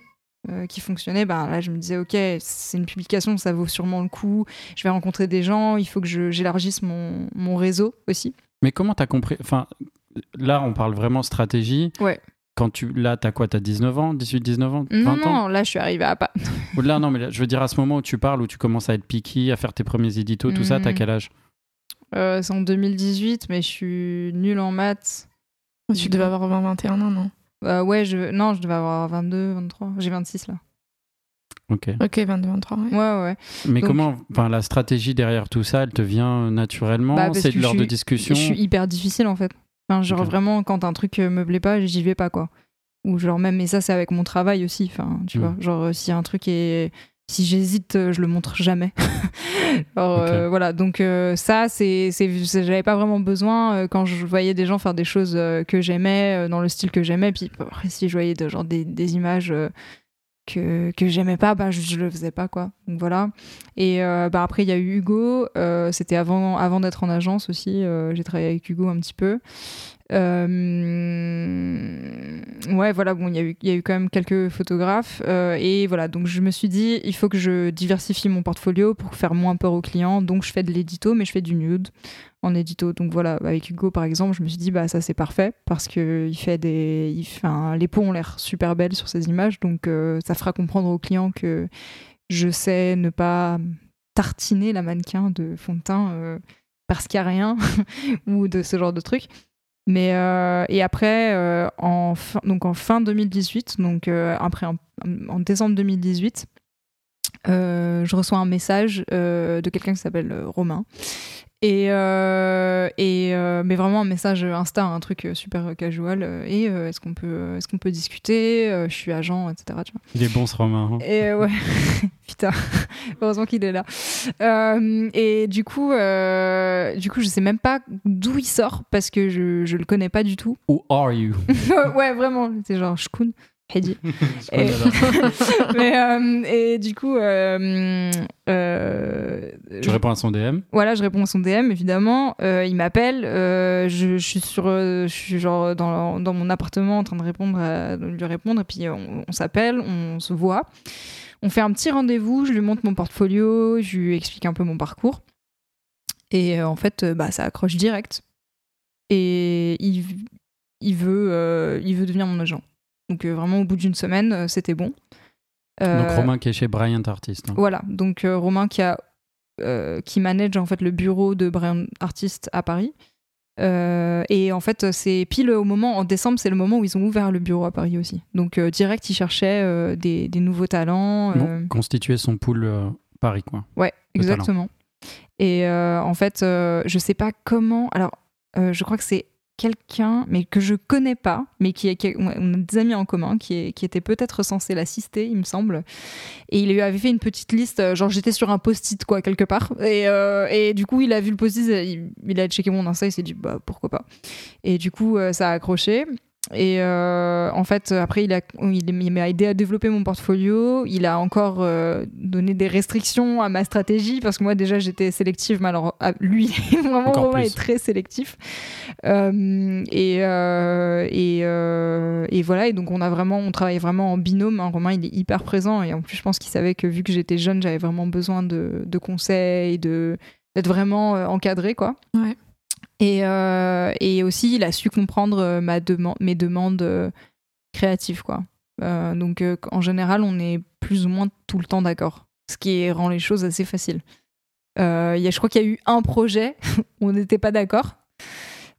euh, qui fonctionnait, ben, là je me disais, ok, c'est une publication, ça vaut sûrement le coup. Je vais rencontrer des gens, il faut que je- j'élargisse mon, mon réseau aussi. Mais comment t'as compris Enfin, là, on parle vraiment stratégie. Ouais. Quand tu, là, t'as quoi T'as 19 ans 18, 19 ans 20 Non, ans non, là je suis arrivée à pas. [LAUGHS] Là, non, mais là, je veux dire, à ce moment où tu parles, où tu commences à être picky, à faire tes premiers éditos, tout ça, t'as Mhm. quel âge? Euh, c'est en 2018, mais je suis nulle en maths. Tu devais avoir 20, 21 ans, non? Euh, ouais, je... non, je devais avoir 22, 23. J'ai 26 là. Ok. Ok, 22, 23, ouais. Ouais, ouais. Mais Donc- comment, enfin, la stratégie derrière tout ça, elle te vient naturellement? Bah, C'est que lors je de suis- discussions Je suis hyper difficile en fait. Enfin, genre vraiment, quand un truc euh, me plaît pas, j'y vais pas quoi. Ou genre même, mais ça c'est avec mon travail aussi. Enfin, tu Mm. vois, genre euh, si un truc est. Si j'hésite, euh, je le montre jamais. [LAUGHS] Euh, voilà, donc euh, ça, c'est, j'avais pas vraiment besoin euh, quand je voyais des gens faire des choses que j'aimais, dans le style que j'aimais. Puis si je voyais de, genre, des, des images que, j'aimais pas, bah, je, je le faisais pas, quoi. Donc voilà. Et euh, bah, après, il y a eu Hugo. euh, c'était avant, avant d'être en agence aussi. euh, j'ai travaillé avec Hugo un petit peu. Euh, ouais, voilà, bon, il y, a eu- il y a eu quand même quelques photographes. euh, et voilà, donc je me suis dit, il faut que je diversifie mon portfolio pour faire moins peur aux clients. Donc je fais de l'édito, mais je fais du nude en édito. Donc voilà, avec Hugo par exemple, je me suis dit, bah ça c'est parfait parce que il fait des. Les peaux ont l'air super belles sur ces images. Donc euh, ça fera comprendre aux clients que je sais ne pas tartiner la mannequin de fond parce qu'il n'y a rien [LAUGHS] ou de ce genre de truc. Mais euh, et après, euh, en fin, donc en fin 2018, donc euh, après en, en décembre 2018, euh, je reçois un message de quelqu'un qui s'appelle Romain. Et, euh, et euh, mais vraiment un message Insta, un truc super casual. euh, et euh, est-ce qu'on peut, est-ce qu'on peut discuter Je suis agent, etc. Tu vois. Il est bon ce Romain. hein. Et ouais, [LAUGHS] putain, [LAUGHS] heureusement qu'il est là. Et du coup, euh, du coup, je sais même pas d'où il sort parce que je, je le connais pas du tout. Who are you? [LAUGHS] Ouais, vraiment, c'est genre Shkun, [LAUGHS] Et, [LAUGHS] mais, euh, et du coup, euh, euh, Tu je- réponds à son DM voilà, je réponds à son DM, évidemment. Il m'appelle. je, je suis sur, je suis genre dans, dans mon appartement en train de répondre, à, de lui répondre. Et puis on, on s'appelle, on se voit. On fait un petit rendez-vous. Je lui montre mon portfolio, je lui explique un peu mon parcours. Et en fait, bah, ça accroche direct. Et il, il veut, il veut devenir mon agent. Donc euh, vraiment, au bout d'une semaine, euh, c'était bon. Donc Euh, Romain qui est chez Bryant Artist. hein. voilà, donc Romain qui a qui manage en fait le bureau de Brian Artist à Paris. Euh, et en fait, c'est pile au moment, en décembre, c'est le moment où ils ont ouvert le bureau à Paris aussi. Donc, euh, direct, ils cherchaient euh, des, des nouveaux talents. Bon, constituer son pool Paris, quoi. Ouais, talent. exactement. Et en fait, je sais pas comment. Alors, je crois que c'est quelqu'un, mais que je connais pas, mais qui, a des amis en commun, qui, était peut-être censé l'assister, il me semble. Et il avait fait une petite liste, euh, genre j'étais sur un post-it, quoi, quelque part. Et, euh, et du coup, il a vu le post-it, il, il a checké mon Insta, il s'est dit, bah pourquoi pas. Et du coup, euh, ça a accroché. Et euh, en fait, après, il a- il, il m'a aidé à développer mon portfolio. Il a encore euh, donné des restrictions à ma stratégie parce que moi, déjà, j'étais sélective, mais alors à- lui, [LAUGHS] vraiment, Romain est très sélectif. Euh, et, euh, et, euh, et voilà. Et donc, on a vraiment, on travaille vraiment en binôme. hein. Romain, il est hyper présent. Et en plus, je pense qu'il savait que vu que j'étais jeune, j'avais vraiment besoin de, de conseils, de d'être vraiment euh, encadré, quoi. Ouais. Et, euh, et aussi, il a su comprendre euh, ma deman- mes demandes euh, créatives, quoi. Euh, donc, en général, on est plus ou moins tout le temps d'accord, ce qui rend les choses assez faciles. Il y a, je crois qu'il y a eu un projet [LAUGHS] où on n'était pas d'accord.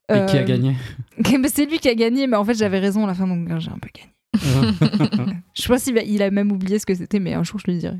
Et qui a gagné? [LAUGHS] C'est lui qui a gagné, mais en fait, j'avais raison à la fin, donc j'ai un peu gagné. [LAUGHS] Je pense qu'il a même oublié ce que c'était, mais un jour je lui dirai.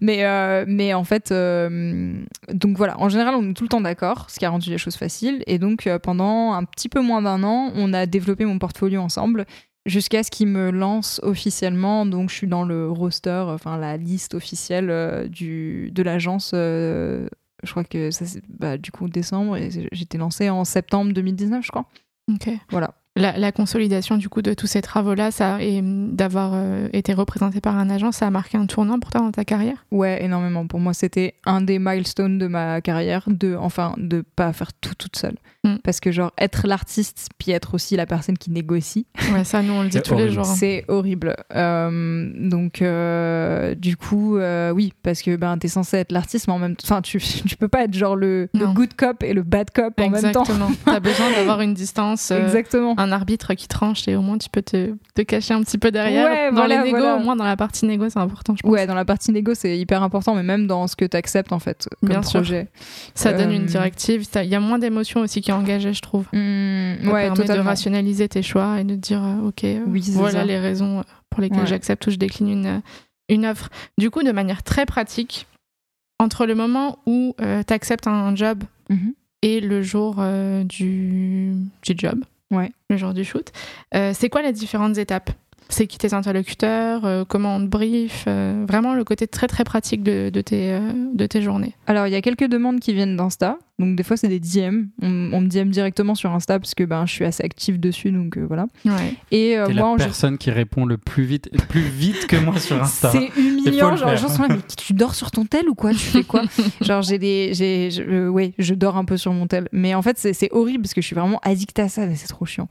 Mais, euh, mais en fait, euh, donc voilà, en général, on est tout le temps d'accord, ce qui a rendu les choses faciles. Et donc, euh, pendant un petit peu moins d'un an, on a développé mon portfolio ensemble jusqu'à ce qu'il me lance officiellement. Donc, je suis dans le roster, enfin, la liste officielle du, de l'agence. je crois que ça, c'est bah, du coup décembre et j'étais lancée en septembre 2019, je crois. Ok. Voilà. La, la consolidation du coup de tous ces travaux-là, ça et d'avoir euh, été représenté par un agent, ça a marqué un tournant pour toi dans ta carrière? Ouais, énormément. Pour moi, c'était un des milestones de ma carrière, de enfin de pas faire tout toute seule. Mm. Parce que genre être l'artiste puis être aussi la personne qui négocie, Ouais, ça nous on le dit [LAUGHS] tous les horrible. jours. hein. c'est horrible. Euh, donc euh, du coup, euh, oui, parce que ben t'es censé être l'artiste, mais en même temps, enfin tu [LAUGHS] tu peux pas être genre le, le good cop et le bad cop en même temps. Exactement. [LAUGHS] T'as besoin d'avoir une distance, euh, Exactement. un arbitre qui tranche et au moins tu peux te, te cacher un petit peu derrière. Ouais, dans voilà, les négos, voilà. au moins dans la partie négo, c'est important. Je pense. Ouais, dans la partie négo, c'est hyper important, mais même dans ce que tu acceptes en fait comme Bien sûr. projet. Ça donne une directive. Il y a moins d'émotions aussi qui est je trouve. Mm, Ça ouais, permet de rationaliser tes choix et de dire euh, ok euh, Oui, voilà ça. les raisons euh, pour lesquelles Ouais. j'accepte ou je décline une, euh, une offre du coup de manière très pratique entre le moment où tu acceptes un job Mhm. et le jour euh, du, du job Ouais. le jour du shoot euh, c'est quoi les différentes étapes? C'est qui tes interlocuteurs euh, comment on te brief euh, vraiment le côté très très pratique de, de tes, euh, de tes journées Alors, il y a quelques demandes qui viennent d'Insta. Donc, des fois, c'est des DM. On, on me DM directement sur Insta parce que ben, je suis assez active dessus. Donc, euh, voilà. ouais. Et euh, moi, la en personne qui répond le plus vite, plus vite que moi sur Insta. C'est humiliant, genre, les faire. gens sont là, mais tu dors sur ton tel ou quoi? Tu fais quoi? [LAUGHS] Genre, j'ai des. J'ai, je- euh, ouais, je dors un peu sur mon tel. Mais en fait, c'est, c'est horrible parce que je suis vraiment addict à ça, mais c'est trop chiant.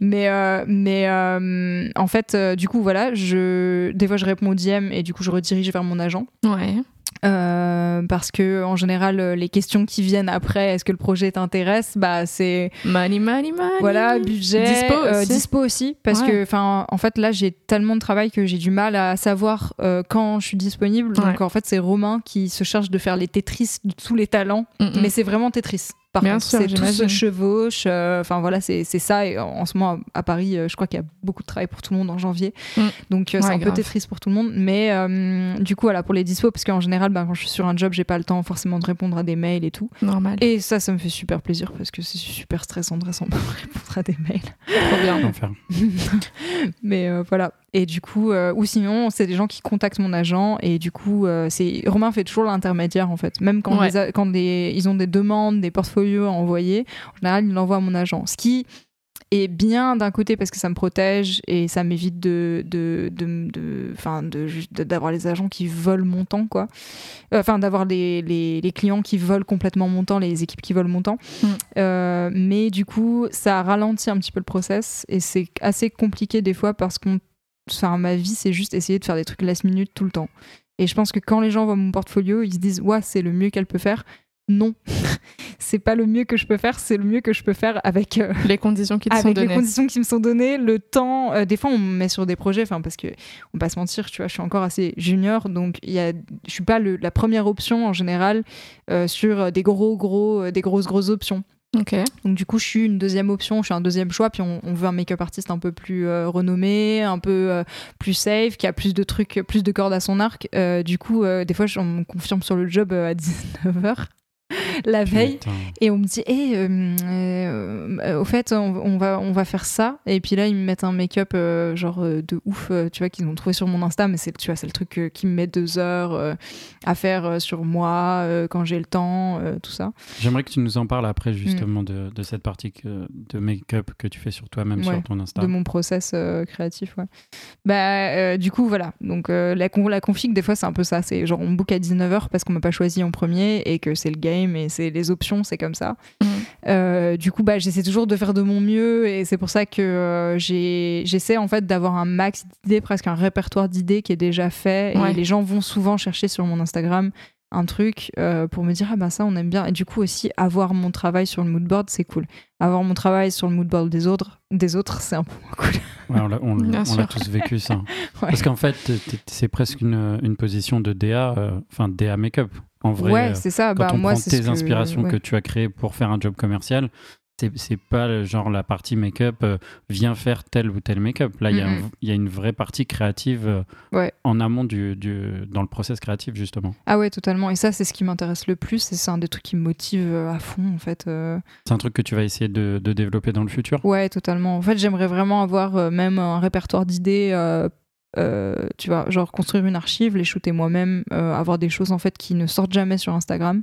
Mais, euh, mais euh, en fait, euh, du coup, voilà, je, des fois, je réponds au DM et du coup, je redirige vers mon agent. ouais Euh, parce que, en général, euh, les questions qui viennent après, est-ce que le projet t'intéresse? Bah, c'est. money money money Voilà, budget, Dispo euh, aussi. dispo aussi, parce Ouais. que, enfin, en fait, là, j'ai tellement de travail que j'ai du mal à savoir euh, quand je suis disponible. Donc, Ouais. en fait, c'est Romain qui se charge de faire les Tetris de tous les talents, Mm, mm. mais c'est vraiment Tetris. Par Bien contre, sûr, c'est tout se chevauche. euh, Enfin, voilà, c'est c'est ça. Et en, en ce moment, à Paris, euh, je crois qu'il y a beaucoup de travail pour tout le monde en janvier. Mm. Donc, euh, c'est un peu grave. Tetris pour tout le monde. Mais euh, du coup, voilà, pour les dispos, parce qu'en général, ben, quand je suis sur un job, j'ai pas le temps forcément de répondre à des mails et tout. normal Et ça, ça me fait super plaisir parce que c'est super stressant de répondre à des mails. trop bien. [LAUGHS] Mais euh, voilà. Et du coup, euh, ou sinon, c'est des gens qui contactent mon agent et du coup, euh, c'est Romain fait toujours l'intermédiaire en fait. Même quand, Ouais. les quand des- ils ont des demandes, des portfolios à envoyer, en général, il l'envoie à mon agent. Ce qui est bien d'un côté parce que ça me protège et ça m'évite de de de de- de de- d'avoir les agents qui volent mon temps quoi Euh, enfin d'avoir les, les, les clients qui volent complètement mon temps les équipes qui volent mon temps Mm. Euh, mais du coup ça ralentit un petit peu le process et c'est assez compliqué des fois parce qu'on enfin ma vie c'est juste essayer de faire des trucs last minute tout le temps et je pense que quand les gens voient mon portfolio ils se disent ouais c'est le mieux qu'elle peut faire non [LAUGHS] c'est pas le mieux que je peux faire c'est le mieux que je peux faire avec euh, les conditions qui te sont avec les données conditions qui me sont données, le temps. euh, des fois, on me met sur des projets, enfin parce que on va pas se mentir, tu vois, je suis encore assez junior, donc il y a, je suis pas le- la première option en général euh, sur des gros, gros, des grosses, grosses options. Ok. Donc du coup, je suis une deuxième option, je suis un deuxième choix, puis on, veut un make-up artiste un peu plus euh, renommé, un peu euh, plus safe, qui a plus de trucs, plus de cordes à son arc. Euh, du coup, des fois, on me confirme sur le job à 19h la veille. Putain. Et on me dit, hé, au fait, on, on va, on va faire ça. Et puis là, ils me mettent un make-up euh, genre euh, de ouf, euh, tu vois, qu'ils ont trouvé sur mon Insta. Mais c'est, tu vois, c'est le truc euh, qui me met deux heures euh, à faire euh, sur moi euh, quand j'ai le temps, euh, tout ça. J'aimerais que tu nous en parles Mm. après, justement, de, de cette partie que- de make-up que tu fais sur toi-même, Ouais, sur ton Insta. de mon process euh, créatif ouais. bah euh, du coup voilà donc euh, la, con- la config des fois c'est un peu ça c'est genre on book à 19h parce qu'on m'a pas choisi en premier et que c'est le game et c'est les options c'est comme ça Mhm. Euh, du coup bah j'essaie toujours de faire de mon mieux et c'est pour ça que euh, j'essaie en fait d'avoir un max d'idées presque un répertoire d'idées qui est déjà fait Ouais. et les gens vont souvent chercher sur mon Instagram un truc euh, pour me dire ah bah ça on aime bien et du coup aussi avoir mon travail sur le moodboard c'est cool avoir mon travail sur le moodboard des autres des autres c'est un peu moins cool Ouais, on l'a on- Bien on sûr. l'a tous vécu, ça. [LAUGHS] Ouais. Parce qu'en fait, c'est presque une, une position de DA, euh, enfin DA make-up. En vrai, ouais euh, c'est ça quand bah on moi prend c'est tes ce que- inspirations ouais. que tu as créées pour faire un job commercial, c'est pas genre la partie make-up euh, vient faire tel ou tel make-up. Là, il y a un- Mhm. il y, a une vraie partie créative euh, Ouais. en amont du, du- dans le process créatif, justement. ah ouais totalement et ça c'est ce qui m'intéresse le plus et c'est un des trucs qui me motive euh, à fond en fait euh. C'est un truc que tu vas essayer de, de développer dans le futur? ouais totalement en fait j'aimerais vraiment avoir même un répertoire d'idées tu vois genre construire une archive les shooter moi-même avoir des choses en fait qui ne sortent jamais sur Instagram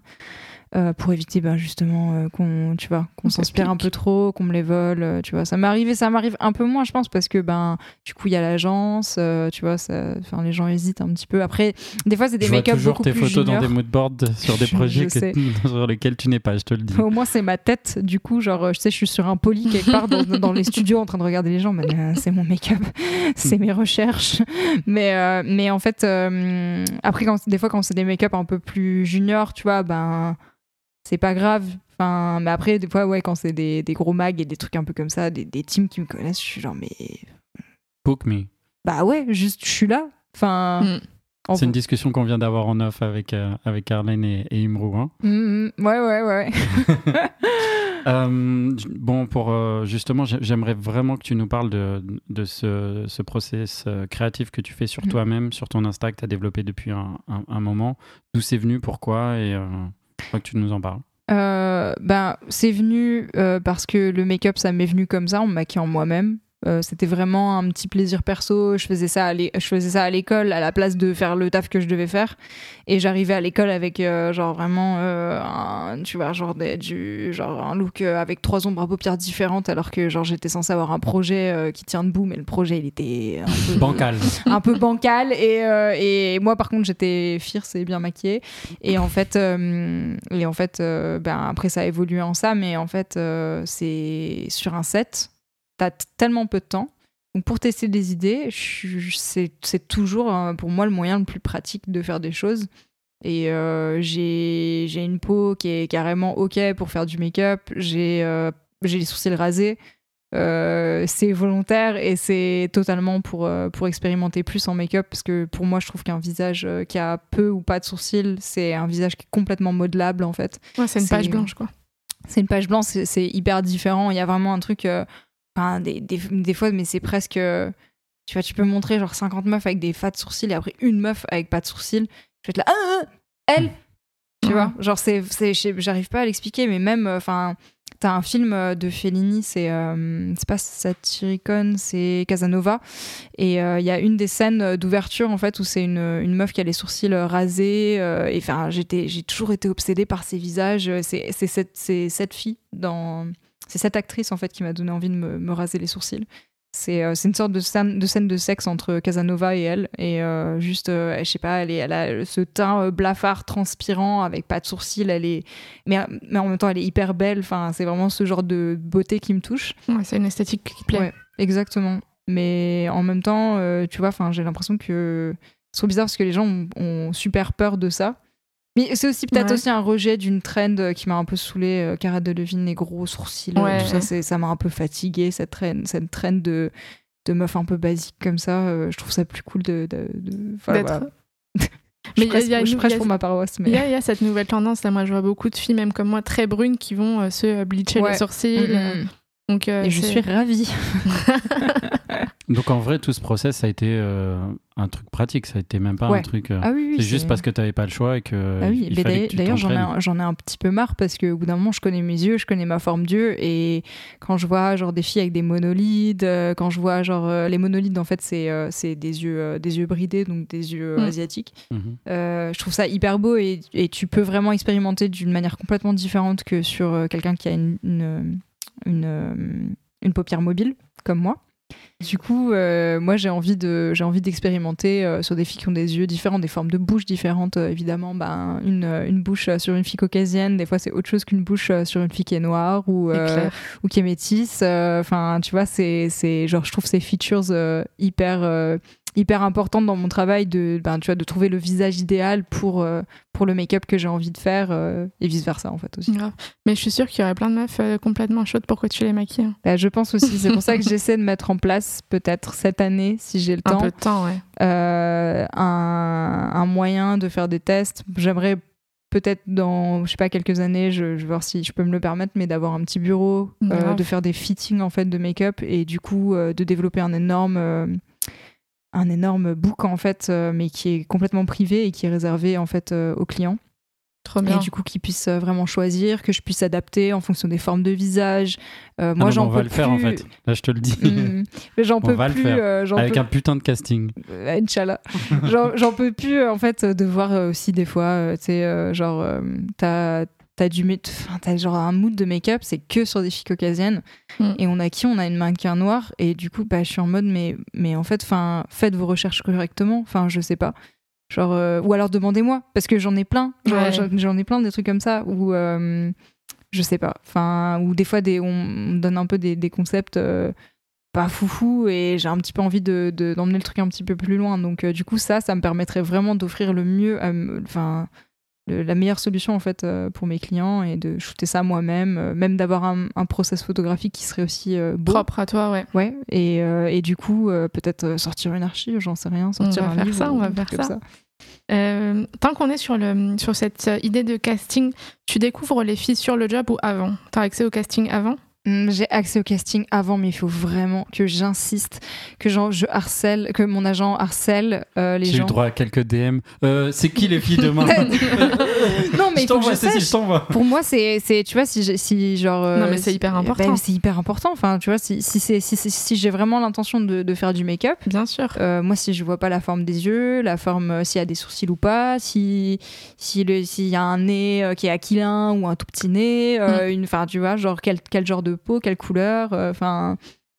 euh, pour éviter ben, justement euh, qu'on tu vois qu'on s'inspire un peu trop qu'on me les vole euh, tu vois ça m'est arrivé ça m'arrive un peu moins je pense parce que ben du coup il y a l'agence euh, tu vois ça enfin les gens hésitent un petit peu après des fois c'est des make-up toujours beaucoup tes plus photos dans des moodboards [LAUGHS] sur des Je- projets je que- sais. [LAUGHS] sur lesquels tu n'es pas, je te le dis. Au moins, c'est ma tête. Du coup, genre, je sais, je suis sur un poli quelque part dans, dans les studios en train de regarder les gens. Mais euh, c'est mon make-up, [LAUGHS] c'est mes recherches. Mais, euh, mais en fait, euh, après, quand, des fois, quand c'est des make-up un peu plus juniors, tu vois, ben, c'est pas grave. Enfin, mais après, des fois, ouais, quand c'est des, des gros mags et des trucs un peu comme ça, des, des teams qui me connaissent, je suis genre, mais Book me. bah ouais, juste, je suis là. Enfin, Mm. en- C'est une discussion qu'on vient d'avoir en off avec, euh, avec Arlène et, et Imrou. hein. Mm, mm, ouais, ouais, ouais. [LAUGHS] [LAUGHS] Euh, bon, pour euh, justement, j'ai- j'aimerais vraiment que tu nous parles de, de ce, ce process euh, créatif que tu fais sur Mhm. toi-même, sur ton Insta que tu as développé depuis un, un- un moment. D'où c'est venu, pourquoi, et euh, que tu nous en parles. Euh, ben, c'est venu euh, parce que le make-up, ça m'est venu comme ça, en me maquillant moi-même. Euh, C'était vraiment un petit plaisir perso. Je faisais ça à l'é- je faisais ça à l'école à la place de faire le taf que je devais faire. Et j'arrivais à l'école avec euh, genre vraiment euh, un, tu vois genre des- du genre un look avec trois ombres à paupières différentes alors que genre j'étais censée avoir un projet qui tient debout mais le projet il était un peu [LAUGHS] Bancal. un peu bancal et, et moi par contre j'étais fierce et bien maquillée et en fait et en fait ben après ça a évolué en ça mais en fait c'est sur un set t'as tellement peu de temps. Donc pour tester des idées c'est toujours euh, pour moi le moyen le plus pratique de faire des choses. Et euh, j'ai une peau qui est carrément ok pour faire du make-up. J'ai euh, les sourcils rasés. Euh, c'est volontaire et c'est totalement pour, euh, pour expérimenter plus en make-up parce que pour moi je trouve qu'un visage qui a peu ou pas de sourcils c'est un visage qui est complètement modelable en fait. Ouais, c'est une page blanche, quoi. c'est une page blanche c'est- hyper différent. Il y a vraiment un truc enfin, des, des, des fois mais c'est presque euh, tu vois tu peux montrer genre 50 meufs avec des fats de sourcils et après une meuf avec pas de sourcils je vais être là ah, ah, elle tu vois genre c'est c'est- j'arrive pas à l'expliquer mais même enfin T'as un film euh, de Fellini, c'est euh, c'est pas Satyricon, c'est Casanova. Et euh, il y a une des scènes euh, d'ouverture en fait où c'est une, une meuf qui a les sourcils euh, rasés. euh, et enfin, j'ai toujours été obsédée par ces visages. C'est c'est cette, c'est cette fille dans, c'est cette actrice en fait qui m'a donné envie de me, me raser les sourcils. C'est euh, une sorte de scène, de scène de sexe entre Casanova et elle. Et euh, juste, euh, je sais pas, elle, est, elle a ce teint euh, blafard, transpirant, avec pas de sourcils. Elle est, mais, mais en même temps, elle est hyper belle. Enfin, c'est vraiment ce genre de beauté qui me touche. Ouais, c'est une esthétique qui plaît. Ouais, exactement. Mais en même temps, tu vois, j'ai l'impression que c'est trop bizarre parce que les gens ont, ont super peur de ça. Mais c'est aussi peut-être Ouais. aussi un rejet d'une trend euh, qui m'a un peu saoulé. Euh, Cara Delevingne, les gros sourcils, euh, Ouais. tout ça, c'est- ça m'a un peu fatigué cette trend, cette trend de de meuf un peu basique comme ça. Euh, je trouve ça plus cool de, de, de- voilà, D'être voilà. [LAUGHS] Je Mais y a- y a je prêche pour ma paroisse, mais Il y, a, il y a cette nouvelle tendance là. Moi, je vois beaucoup de filles, même comme moi, très brunes, qui vont euh, se bleacher Ouais. les sourcils. Donc, euh, et je suis ravie. [LAUGHS] Donc en vrai, tout ce process, ça a été euh, un truc pratique. Ça a été même pas Ouais. un truc. euh, Ah oui, oui. c'est juste parce que tu n'avais pas le choix et que. Ah oui, il mais fallait d'ailleurs- j'en ai, un- j'en ai un petit peu marre parce qu'au bout d'un moment je connais mes yeux, je connais ma forme d'yeux et quand je vois genre des filles avec des monolides, euh, quand je vois genre euh, les monolides en fait c'est euh, c'est des yeux euh, des yeux bridés donc des yeux Mm. asiatiques. Mhm. Euh, je trouve ça hyper beau et, et tu peux vraiment expérimenter d'une manière complètement différente que sur euh, quelqu'un qui a une, une, une, euh, une paupière mobile comme moi. Du coup, euh, moi j'ai envie de j'ai envie d'expérimenter euh, sur des filles qui ont des yeux différents, des formes de bouche différentes. euh, évidemment, ben, une, une bouche sur une fille caucasienne, des fois c'est autre chose qu'une bouche sur une fille qui est noire ou ou qui est métisse. Enfin, tu vois, c'est, c'est genre, je trouve ces features hyper, hyper importantes dans mon travail de, ben, tu vois, de trouver le visage idéal pour, euh, pour le make-up que j'ai envie de faire euh, et vice versa en fait aussi. Grave. Mais je suis sûre qu'il y aurait plein de meufs euh, complètement chaudes pour que tu les maquilles. hein. Bah, je pense aussi, c'est pour ça que [LAUGHS] j'essaie de mettre en place peut-être cette année, si j'ai le Un temps, peu de temps, ouais. un, un moyen de faire des tests. J'aimerais peut-être dans, je sais pas, quelques années, je, je vais voir si je peux me le permettre, mais d'avoir un petit bureau, euh, de faire des fittings en fait de make-up et du coup euh, de développer un énorme, euh, un énorme book en fait, euh, mais qui est complètement privé et qui est réservé en fait euh, aux clients. Trop bien. Et du coup, qu'ils puissent euh, vraiment choisir, que je puisse adapter en fonction des formes de visage. Euh, Ah moi, non, j'en mais on peux va le faire en plus. fait. Là, je te le dis. Mm. Mais j'en [LAUGHS] On peux va le plus. faire. euh, Avec peux- un putain de casting. [LAUGHS] euh, Inch'Allah. J'en peux plus, en fait, de voir aussi des fois, euh, tu sais, euh, genre, euh, t'as t'as du t'as genre un mood de make-up, c'est que sur des filles caucasiennes. Mm. Et on a qui? On a une mannequin noire. Et du coup, bah, je suis en mode, mais, mais en fait, enfin, faites vos recherches correctement. Enfin, je sais pas. Genre, euh, ou alors demandez-moi, parce que j'en ai plein. Ouais. j'en- ai plein des trucs comme ça où euh, je sais pas. Enfin, ou des fois, des, on, donne un peu des, des concepts. euh, pas foufou et j'ai un petit peu envie de de- d'emmener le truc un petit peu plus loin donc euh, du coup ça ça me permettrait vraiment d'offrir le mieux enfin le- la meilleure solution en fait euh, pour mes clients et de shooter ça moi-même euh, même d'avoir un, un process photographique qui serait aussi euh, beau Propre à toi, ouais. ouais et, et du coup peut-être sortir une archive j'en sais rien sortir va un faire livre ça, on va faire ça. Euh, tant qu'on est sur, le, sur cette idée de casting, tu découvres les filles sur le job ou avant? T'as accès au casting avant? J'ai accès au casting avant, mais il faut vraiment que j'insiste, que genre, je harcèle, que mon agent harcèle euh, les J'ai eu gens. droit à quelques DM. Euh, c'est qui les filles demain [LAUGHS] non, mais [LAUGHS] il faut Je que je je. Pour moi, c'est, tu vois, si, genre. euh, Non, mais c'est si- hyper ben, important. c'est hyper important. Enfin, tu vois, si, si, si, si, si j'ai vraiment l'intention de, de faire du make-up, Bien sûr. euh, moi, si je vois pas la forme des yeux, la forme, euh, s'il y a des sourcils ou pas, si, s'il y a un nez euh, qui est aquilin ou un tout petit nez, euh, une, enfin, tu vois, genre quel, quel genre de peau, quelle couleur, euh, enfin,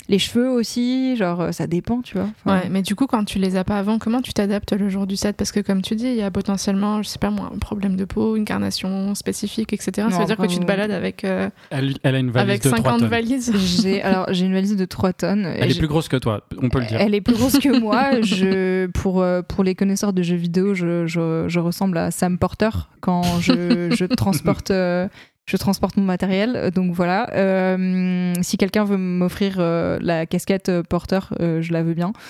les cheveux aussi, genre, euh, ça dépend, tu vois. Enfin, Ouais, mais du coup, quand tu les as pas avant, comment tu t'adaptes le jour du set? Parce que, comme tu dis, il y a potentiellement, je sais pas moi, un problème de peau, une carnation spécifique, etc. ça veut dire que tu te balades avec, euh, Elle, elle a une valise avec de 3 50 tonnes. valises. [LAUGHS] J'ai, alors, j'ai une valise de 3 tonnes. Elle est plus grosse que toi, on peut le dire. Elle est plus grosse que moi. Je, pour, pour les connaisseurs de jeux vidéo, je, je, je ressemble à Sam Porter quand je, je transporte. euh, je transporte mon matériel, donc voilà. Euh, si quelqu'un veut m'offrir euh, la casquette euh, Porter, euh, je la veux bien. [LAUGHS]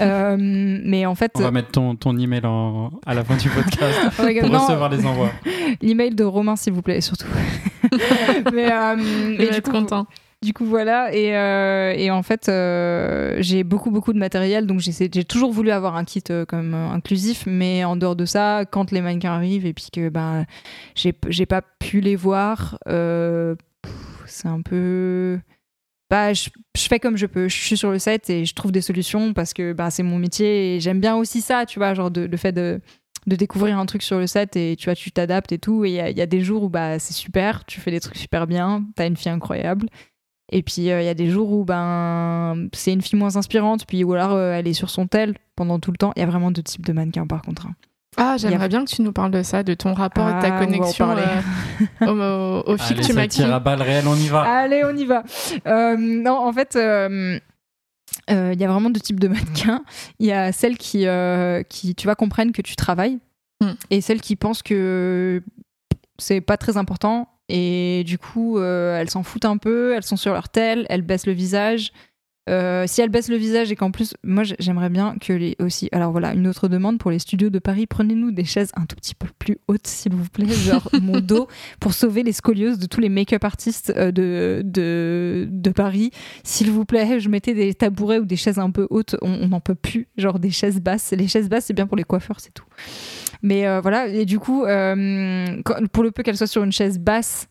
Euh, mais en fait, On va mettre ton, ton email en- à la fin du podcast [LAUGHS] pour non, recevoir les envois. l'email de Romain, s'il vous plaît, surtout. [LAUGHS] mais euh, mais du être coup, content. Du coup, voilà. Et, euh, et en fait, euh, j'ai beaucoup, beaucoup de matériel. Donc, j'ai toujours voulu avoir un kit euh, comme inclusif. Mais en dehors de ça, quand les mannequins arrivent et puis que ben, j'ai pas pu les voir, c'est un peu. Bah, je, fais comme je peux. Je suis sur le set et je trouve des solutions parce que bah, c'est mon métier et j'aime bien aussi ça, tu vois, genre de, le fait de de découvrir un truc sur le set et tu vois tu t'adaptes et tout et il y, y a des jours où bah c'est super tu fais des trucs super bien t'as une fille incroyable et puis euh, il y a des jours où ben c'est une fille moins inspirante, puis ou alors euh, elle est sur son tel pendant tout le temps. Il y a vraiment deux types de mannequins par contre. hein. Ah, a- j'aimerais bien que tu nous parles de ça, de ton rapport et de Ah, ta en connexion euh, au, au, au fil Allez, que tu ça tire à balles réelles, on y va. Allez, on y va. Euh, non, en fait, euh, euh, il y a vraiment deux types de mannequins. Il y a celles qui, euh, qui, tu vois, comprennent que tu travailles, Hmm. et celles qui pensent que c'est pas très important. Et du coup, euh, elles s'en foutent un peu, elles sont sur leur tel, elles baissent le visage. Euh, si elle baisse le visage et qu'en plus, moi j'aimerais bien que les aussi. Alors voilà, une autre demande pour les studios de Paris, prenez-nous des chaises un tout petit peu plus hautes, s'il vous plaît, [LAUGHS] genre mon dos, pour sauver les scolioses de tous les make-up artistes euh, de, de, de Paris. S'il vous plaît, je mettais des tabourets ou des chaises un peu hautes, on on n'en peut plus, genre des chaises basses. Les chaises basses, c'est bien pour les coiffeurs, c'est tout. Mais euh, voilà, et du coup, euh, quand- pour le peu qu'elle soit sur une chaise basse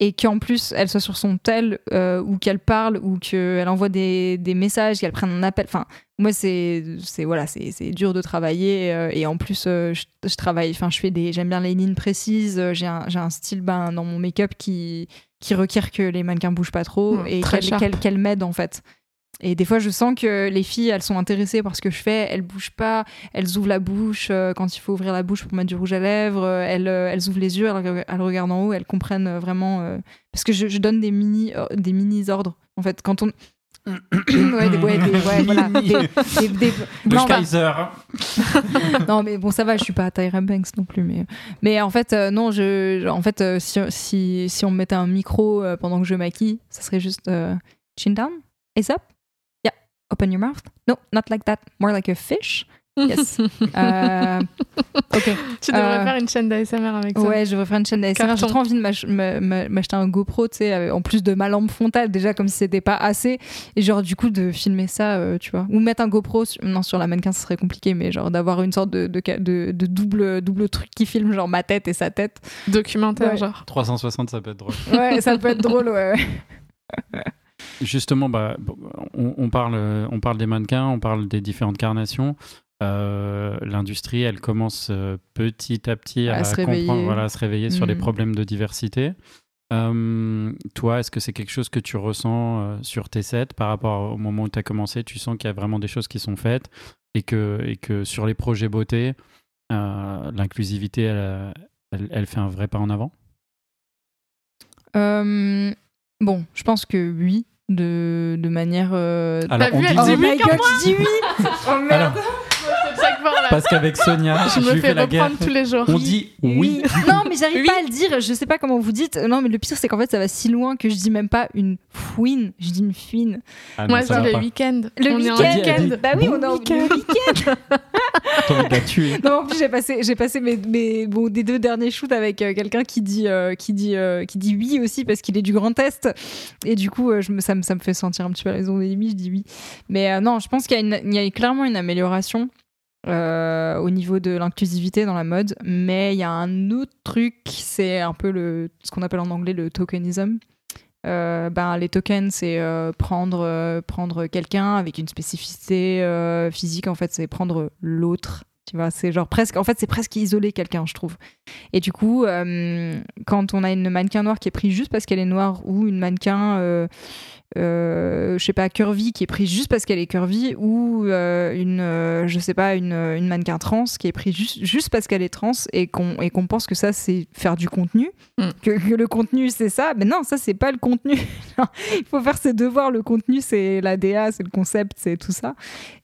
et qu'en plus elle soit sur son tel euh, ou qu'elle parle ou qu'elle envoie des, des messages, qu'elle prenne un appel. Enfin, moi, c'est c'est voilà, c'est c'est dur de travailler euh, et en plus, euh, je, je travaille, enfin, je fais des, j'aime bien les lignes précises. J'ai un, j'ai un style ben, dans mon make-up qui qui requiert que les mannequins bougent pas trop Ouais, et très qu'elle qu'elle- qu'elle m'aide en fait. Et des fois, je sens que les filles, elles sont intéressées par ce que je fais. Elles bougent pas, elles ouvrent la bouche euh, quand il faut ouvrir la bouche pour mettre du rouge à lèvres. euh, elles, euh, elles ouvrent les yeux, elles, elles regardent en haut, elles comprennent vraiment. parce que je, je donne des mini, des mini ordres. En fait, quand on [COUGHS] ouais, des, ouais, des- ouais, voilà, [LAUGHS] des- non, bah, Kaiser. [LAUGHS] non, mais bon, ça va, je suis pas Tyra Banks non plus. Mais, mais en fait, euh, non, je, en fait, euh, si, si, si on me mettait un micro euh, pendant que je maquille, ça serait juste chin down, eyes up, open your mouth? No, not like that, more like a fish? Yes. [LAUGHS] Euh, ok. Tu devrais Euh, faire une chaîne d'ASMR avec ça. Ouais, je devrais faire une chaîne d'ASMR. J'ai trop envie de m'ach- m'a- m'a- m'acheter un GoPro, tu sais, avec- en plus de ma lampe frontale, déjà comme si c'était pas assez. Et genre, du coup, de filmer ça, euh, tu vois. Ou mettre un GoPro, sur- non, sur la mannequin, ce serait compliqué, mais genre d'avoir une sorte de, de, ca- de- de double, double truc qui filme, genre ma tête et sa tête. Documentaire, Ouais. genre. 360, ça peut être drôle. Ouais, ça peut être drôle, ouais. [LAUGHS] Justement, bah, on, on parle, on parle des mannequins, on parle des différentes carnations. Euh, L'industrie, elle commence euh, petit à petit À à, se comprendre, réveiller. voilà, à se réveiller sur les Mm. problèmes de diversité. Euh, toi, est-ce que c'est quelque chose que tu ressens euh, sur tes sets par rapport au moment où tu as commencé? Tu sens qu'il y a vraiment des choses qui sont faites et que, et que sur les projets beauté, euh, l'inclusivité, elle, elle- elle fait un vrai pas en avant? Bon, je pense que oui, de, de manière. euh, Alors, vu, elle dit oh oui dis oui Oh merde Alors, Chaque fois, là, parce qu'avec Sonia, [LAUGHS] je je, me fais fais la guerre. reprendre tous les jours. On dit oui. [LAUGHS] Non, mais j'arrive Oui. pas à le dire. Je sais pas comment vous dites. Non, mais le pire, c'est qu'en fait, ça va si loin que je dis même pas une fouine. Je dis une fine. Ah Moi, dis le week-end. Le week-end. [LAUGHS] Bah oui, bon on est en week-end. la tuer. Non, en plus, j'ai passé, j'ai passé mes, mes- bon, des deux derniers shoots avec euh, quelqu'un qui dit, euh, qui, dit, euh, qui dit oui aussi parce qu'il est du Grand Est. Et du coup, euh, je me, ça, me, ça me fait sentir un petit peu à la maison des je dis oui. Mais euh, non, je pense qu'il y, a une- il y a clairement une amélioration. Euh, au niveau de l'inclusivité dans la mode, mais il y a un autre truc, c'est un peu le, ce qu'on appelle en anglais le tokenism. Euh, ben, les tokens, c'est euh, prendre, prendre quelqu'un avec une spécificité physique. En fait, c'est prendre l'autre. Tu vois, c'est genre presque. En fait, c'est presque isoler quelqu'un, je trouve. Et du coup, quand on a une mannequin noire qui est prise juste parce qu'elle est noire ou une mannequin, euh, euh, je sais pas, curvy qui est prise juste parce qu'elle est curvy ou euh, une, euh, je sais pas, une, une mannequin trans qui est prise juste, juste parce qu'elle est trans et qu'on et qu'on pense que ça c'est faire du contenu, Mm. que, que le contenu c'est ça, mais non, ça c'est pas le contenu. [LAUGHS] Il faut faire ses devoirs. Le contenu c'est la DA, c'est le concept, c'est tout ça.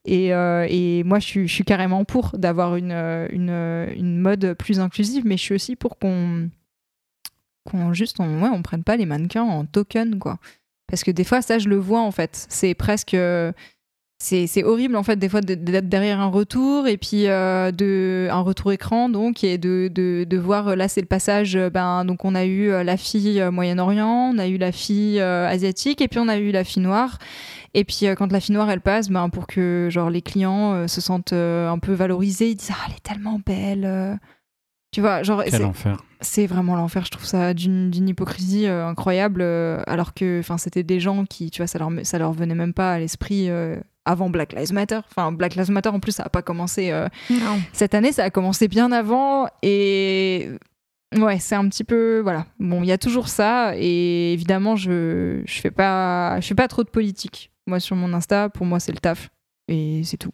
Et, euh, et moi je suis, je suis carrément pour d'avoir une, euh, une, euh, une mode plus inclusive, mais je suis aussi pour qu'on qu'on juste on, ouais, on prenne pas les mannequins en token quoi parce que des fois ça je le vois en fait c'est presque euh, c'est horrible en fait des fois d'être derrière un retour et puis euh, de un retour écran donc et de, de, de voir euh, là c'est le passage ben donc on a eu la fille Moyen-Orient on a eu la fille asiatique et puis on a eu la fille noire et puis quand la fille noire elle passe ben pour que genre les clients se sentent un peu valorisés ils disent ah elle est tellement belle. Tu vois genre Quel c'est- enfer. c'est vraiment l'enfer. Je trouve ça d'une d'une hypocrisie euh, incroyable. euh, alors que, enfin, c'était des gens qui, tu vois, ça leur ça leur venait même pas à l'esprit euh, avant Black Lives Matter. Enfin, Black Lives Matter en plus, ça a pas commencé euh, cette année. Ça a commencé bien avant et ouais, c'est un petit peu voilà. Bon, il y a toujours ça et évidemment, je je fais pas je fais pas trop de politique. Moi, sur mon Insta, pour moi, c'est le taf et c'est tout.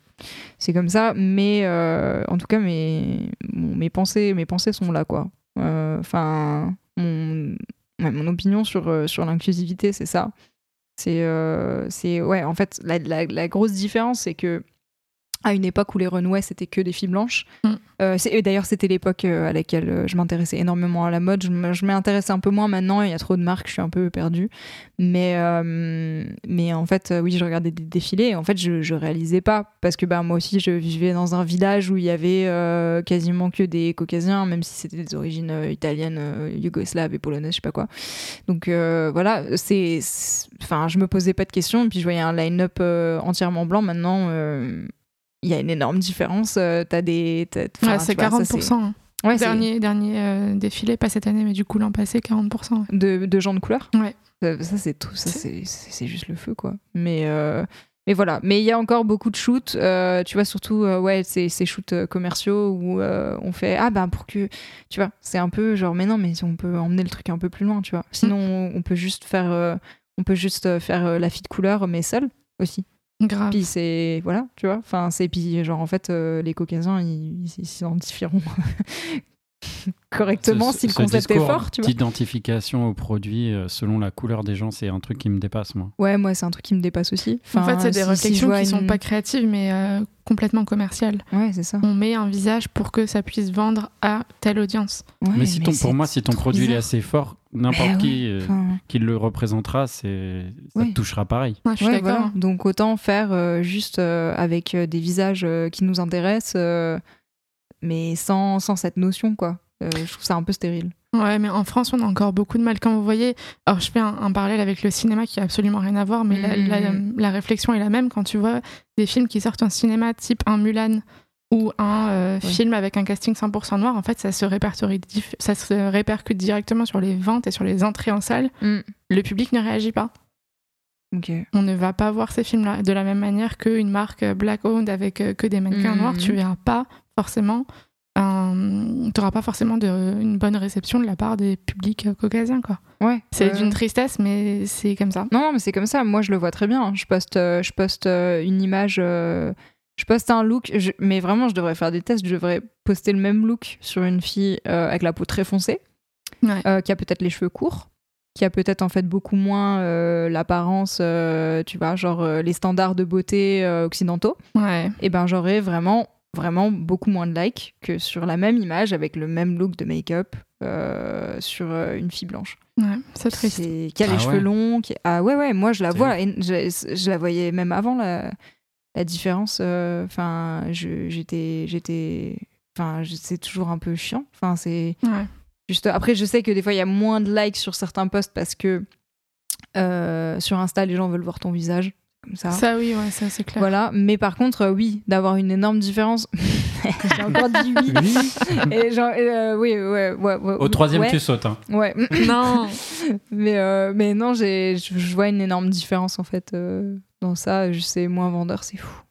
C'est comme ça, mais euh, en tout cas, mes, mes, pensées, mes pensées sont là, quoi. Euh, Enfin, mon, mon opinion sur, euh, sur l'inclusivité, c'est ça. C'est, ouais, en fait, la- la grosse différence, c'est que à une époque où les runways c'était que des filles blanches, Mm. Euh, et d'ailleurs, c'était l'époque euh, à laquelle euh, je m'intéressais énormément à la mode. Je m'intéresse un peu moins maintenant. Il y a trop de marques, je suis un peu perdue. Mais, euh, mais en fait, oui, je regardais des défilés. Et en fait, je, je réalisais pas parce que bah, moi aussi, je vivais dans un village où il y avait euh, quasiment que des Caucasiens, même si c'était des origines italiennes, yougoslaves et polonaises, je sais pas quoi. Donc voilà, c'est, enfin, je me posais pas de questions. Et puis je voyais un line-up entièrement blanc. Maintenant, il y a une énorme différence. Euh, t'as des, t'as- enfin, Ouais, c'est tu vois, ça, 40%. hein. Ouais, dernier dernier euh, défilé, pas cette année, mais du coup l'an passé, 40%. ouais. de, de gens de couleur? Ouais. Euh, Ça, c'est tout. Ça, c'est c'est- juste le feu, quoi. Mais, euh, mais voilà. Mais il y a encore beaucoup de shoots. euh, tu vois, surtout, euh, ouais, ces, ces shoots euh, commerciaux où on fait Ah, ben pour que. Tu vois, c'est un peu genre, mais non, mais on peut emmener le truc un peu plus loin, tu vois. Sinon, on, on peut juste faire. on peut juste faire la fille de couleur, mais seule aussi. Grave. Puis c'est. Voilà, tu vois. Enfin, c'est. Puis, genre, en fait, euh, les Caucasiens, ils s'identifieront [LAUGHS] correctement Ce- si le ce concept est fort, tu vois. D'identification au produit euh, selon la couleur des gens, c'est un truc qui me dépasse, moi. Ouais, moi, c'est un truc qui me dépasse aussi. en fait, c'est des si- si réflexions vois qui sont une- pas créatives, mais euh, complètement commerciales. Ouais, c'est ça. On met un visage pour que ça puisse vendre à telle audience. Ouais, mais si ton, pour moi, si ton produit est assez fort, n'importe Bah qui, euh, Enfin, qui le représentera, c'est ça Ouais. te touchera pareil. Je suis ouais, d'accord. voilà. Donc autant faire euh, juste euh, avec euh, des visages euh, qui nous intéressent, euh, mais sans, sans cette notion, quoi. Euh, je trouve ça un peu stérile. Ouais, mais en France, on a encore beaucoup de mal. Quand vous voyez, alors je fais un, un parallèle avec le cinéma qui a absolument rien à voir, mais la, la- la réflexion est la même quand tu vois des films qui sortent en cinéma, type un Mulan ou un euh, Ouais. film avec un casting 100% noir. En fait, ça se répertorie, ça se répercute directement sur les ventes et sur les entrées en salle. Mm. Le public ne réagit pas. On ne va pas voir ces films-là de la même manière qu'une marque black owned avec euh, que des mannequins Mhm. noirs. Tu verras pas forcément. Tu n'auras pas forcément de, une bonne réception de la part des publics euh, caucasiens. quoi. Ouais. C'est ouais. d'une tristesse, mais c'est comme ça. Non, non, mais c'est comme ça. Moi, je le vois très bien. Je poste, euh, je poste euh, une image. euh, je poste un look, je- mais vraiment, je devrais faire des tests. Je devrais poster le même look sur une fille euh, avec la peau très foncée, Ouais. euh, qui a peut-être les cheveux courts, qui a peut-être en fait beaucoup moins euh, l'apparence, euh, tu vois, genre euh, les standards de beauté euh, occidentaux. Ouais. Et ben, j'aurais vraiment, vraiment beaucoup moins de likes que sur la même image avec le même look de make-up euh, sur euh, une fille blanche. ouais, c'est triste. Qui a les Ah cheveux ouais. longs. Qui... Ah ouais, ouais, moi je la vois. et je, je la voyais même avant la, la différence. euh, Enfin, je- j'étais. j'étais Enfin, c'est toujours un peu chiant. Enfin, c'est Ouais. juste. Après, je sais que des fois, il y a moins de likes sur certains posts parce que euh, sur Insta, les gens veulent voir ton visage. Comme ça. Ça, oui, ouais, ça, c'est clair. Voilà, mais par contre, euh, oui, d'avoir une énorme différence. [LAUGHS] J'ai encore dit oui. Et genre, euh, oui, ouais, ouais, ouais, Au troisième, ouais, tu sautes. hein. Ouais. [LAUGHS] Non. mais, euh, mais non, j'ai, je, vois une énorme différence en fait euh, dans ça. Je sais moins vendeur, c'est fou.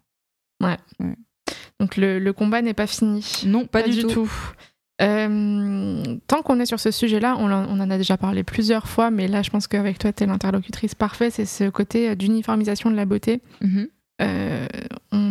Donc le, le combat n'est pas fini. Non, pas, du, tout. Euh, tant qu'on est sur ce sujet-là, on, en- on en a déjà parlé plusieurs fois, mais là, je pense qu'avec toi, tu es l'interlocutrice parfaite. C'est ce côté euh, d'uniformisation de la beauté. Mhm. Euh,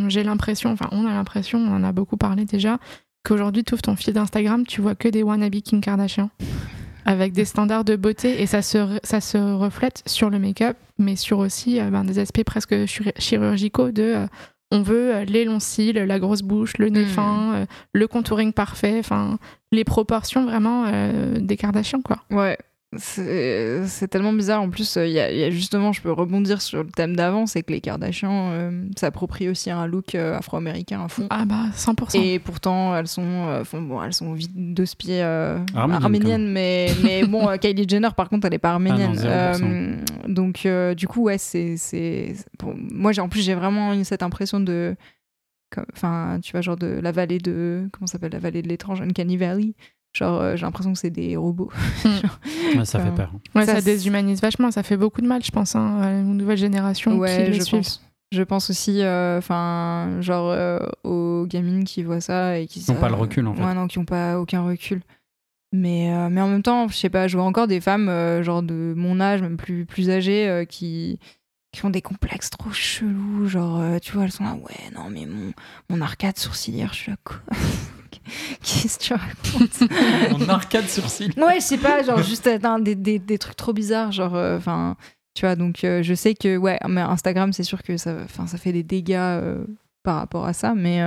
J'ai l'impression, enfin, on a l'impression, on en a beaucoup parlé déjà, qu'aujourd'hui, tu ouvres ton fil d'Instagram, tu vois que des wannabe Kim Kardashian. [LAUGHS] Avec des standards de beauté, et ça se, re- ça se reflète sur le make-up, mais sur aussi euh, ben, des aspects presque chir- chirurgicaux de. On veut euh, les longs cils, la grosse bouche, le nez Mm. fin, euh, le contouring parfait, enfin les proportions vraiment euh, des Kardashians quoi. Ouais. C'est, tellement bizarre. En plus, euh, il y, a- il y a justement, je peux rebondir sur le thème d'avant, c'est que les Kardashians euh, s'approprient aussi un look euh, afro-américain à fond. Ah bah 100%. Et pourtant, elles sont, euh, font- bon, elles sont vite de spies euh, Arméniennes, arméniennes, mais, mais bon, euh, [LAUGHS] Kylie Jenner, par contre, elle est pas arménienne. Ah non, 0%. Euh, donc, euh, du coup, ouais, c'est. c'est pour- Moi, j'ai- en plus, j'ai vraiment cette impression de. Enfin, tu vois, genre de la vallée de. Comment ça s'appelle La vallée de l'étrange, Uncanny Valley. Genre, euh, j'ai l'impression que c'est des robots. [LAUGHS] Ouais, ça Enfin, fait peur. Ouais, ça, déshumanise vachement, ça fait beaucoup de mal, je pense, hein, à une nouvelle génération Ouais, qui les je suivent. pense. Je pense aussi, euh, enfin, genre euh, aux gamines qui voient ça et qui Ils n'ont pas le recul, en fait. Ouais, non, qui n'ont pas aucun recul. Mais, euh, mais en même temps, je sais pas, je vois encore des femmes, euh, genre de mon âge, même plus, plus âgées, euh, qui, qui ont des complexes trop chelous. Genre, euh, tu vois, elles sont là, ouais, non, mais mon, mon arcade sourcilière, je suis là, quoi? [LAUGHS] Qu'est-ce que tu racontes En arcade sourcil. Ouais, je sais pas, genre juste atteindre des, des, des trucs trop bizarres, genre, enfin, tu vois, donc euh, je sais que, ouais, mais Instagram, c'est sûr que ça, enfin, ça fait des dégâts euh, par rapport à ça, mais,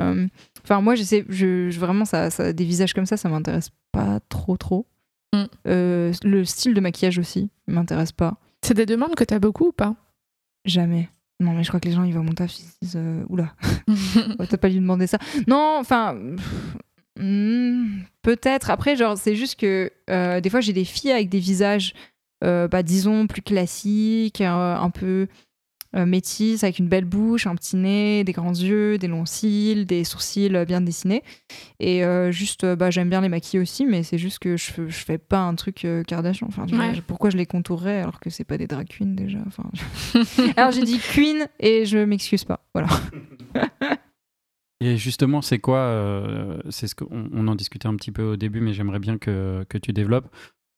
Enfin, moi, je sais, je, je- vraiment, ça, ça, des visages comme ça, ça m'intéresse pas trop, trop. Mm. Euh, le style de maquillage aussi, il m'intéresse pas. C'est des demandes que t'as beaucoup ou pas? Jamais. Non, mais je crois que les gens, ils voient mon taf, ils se disent euh, Oula, ouais, [LAUGHS] t'as pas lui demander ça. Non, enfin. Hmm, Peut-être. Après, genre, c'est juste que euh, des fois, j'ai des filles avec des visages, euh, bah, disons, plus classiques, euh, un peu métisses, avec une belle bouche, un petit nez, des grands yeux, des longs cils, des sourcils bien dessinés. Et juste, bah, j'aime bien les maquiller aussi, mais c'est juste que je, fais- je fais pas un truc Kardashian. Enfin, vois, pourquoi je les contourerais alors que c'est pas des drag queens déjà? Enfin, [LAUGHS] alors j'ai dit queen et je m'excuse pas. Voilà. [LAUGHS] Et justement, c'est quoi euh, C'est ce qu'on on en discutait un petit peu au début, mais j'aimerais bien que, que tu développes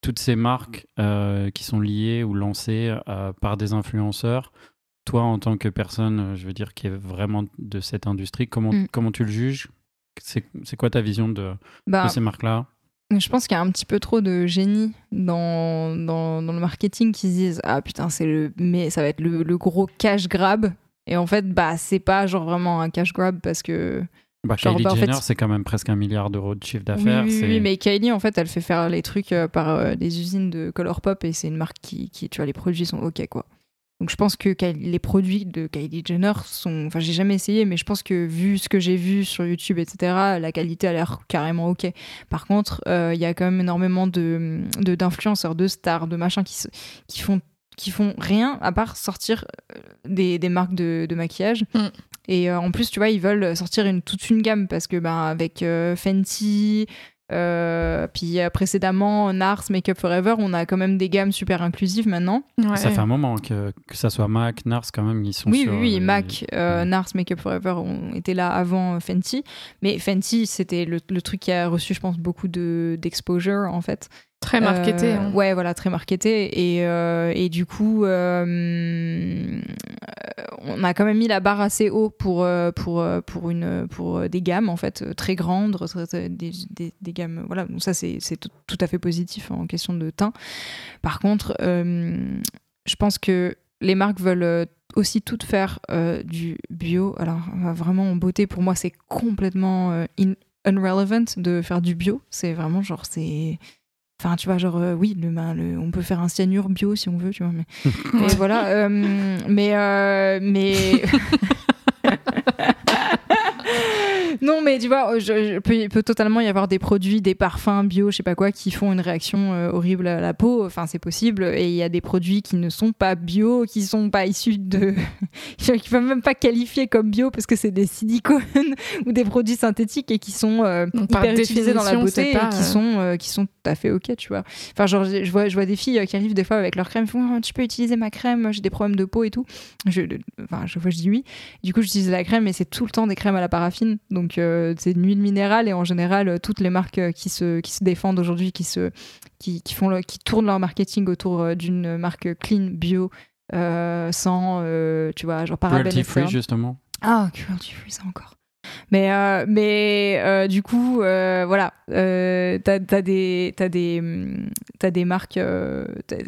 toutes ces marques euh, qui sont liées ou lancées euh, par des influenceurs. Toi, en tant que personne, je veux dire, qui est vraiment de cette industrie, comment, Mm. comment tu le juges? C'est quoi ta vision de, Bah, de ces marques-là? je pense qu'il y a un petit peu trop de génie dans, dans, dans le marketing qui se disent ah putain c'est le mais ça va être le, le gros cash grab et en fait bah c'est pas genre vraiment un cash grab parce que bah, Genre, Kylie bah, en fait, Jenner, c'est quand même presque un milliard d'euros de chiffre d'affaires. oui, mais Kylie en fait elle fait faire les trucs euh, par euh, des usines de Colourpop et c'est une marque qui, qui tu vois les produits sont ok quoi donc je pense que les produits de Kylie Jenner sont enfin j'ai jamais essayé mais je pense que vu ce que j'ai vu sur YouTube etc la qualité a l'air carrément ok par contre euh, il y a quand même énormément de de- d'influenceurs de, stars de machins qui se- qui font qui font rien à part sortir euh, des, des marques de, de maquillage Mm. et euh, en plus tu vois ils veulent sortir une toute une gamme parce que ben avec euh, Fenty euh, puis euh, précédemment Nars Makeup Forever on a quand même des gammes super inclusives maintenant Ouais. Ça fait un moment que, que ça soit MAC, Nars, quand même, ils sont oui, sur, oui, oui, MAC, euh, ouais. Nars, Makeup Forever ont été là avant Fenty. Mais Fenty, c'était le, le truc qui a reçu, je pense, beaucoup de- d'exposure, en fait. Très marketé. Euh, hein. Ouais, voilà, très marketé. Et, euh, et du coup, euh, on a quand même mis la barre assez haut pour, pour, pour, une, pour des gammes, en fait, très grandes, des, des, des gammes. Voilà, donc ça, c'est tout, à fait positif en question de teint. Par contre, je pense que les marques veulent aussi toutes faire euh, du bio. Alors, vraiment, en beauté, pour moi, c'est complètement euh, in- unrelevant de faire du bio. C'est vraiment genre, c'est. Enfin, tu vois, genre, euh, oui, le, ben, le- on peut faire un cyanure bio si on veut, tu vois, mais, [LAUGHS] mais voilà. euh, mais. euh, mais... [LAUGHS] [LAUGHS] non, mais tu vois, je, je- peut, il peut totalement y avoir des produits, des parfums bio, je sais pas quoi, qui font une réaction euh, horrible à la peau. Enfin, c'est possible. Et il y a des produits qui ne sont pas bio, qui sont pas issus de. [LAUGHS] qui peuvent même pas qualifier comme bio parce que c'est des silicones [LAUGHS] ou des produits synthétiques et qui sont euh, Donc, hyper utilisés dans la beauté pas, et qui euh, sont, euh, qui sont tout à fait ok, tu vois. Enfin, genre, je vois, je vois des filles euh, qui arrivent des fois avec leur crème, font, Ah, tu peux utiliser ma crème, j'ai des problèmes de peau et tout. Je, enfin, je vois, je dis oui. Du coup, j'utilise la crème, mais c'est tout le temps des crèmes à la paraffine. Donc, euh, c'est une huile minérale et en général, euh, toutes les marques euh, qui se, qui se défendent aujourd'hui, qui, se, qui, qui, font le- qui tournent leur marketing autour d'une marque clean, bio, sans, tu vois, genre parabènes. Cruelty free, justement. Ah, cruelty free, ça encore. Mais, euh, mais euh, du coup, euh, voilà, t'as as des, des, hum, des marques.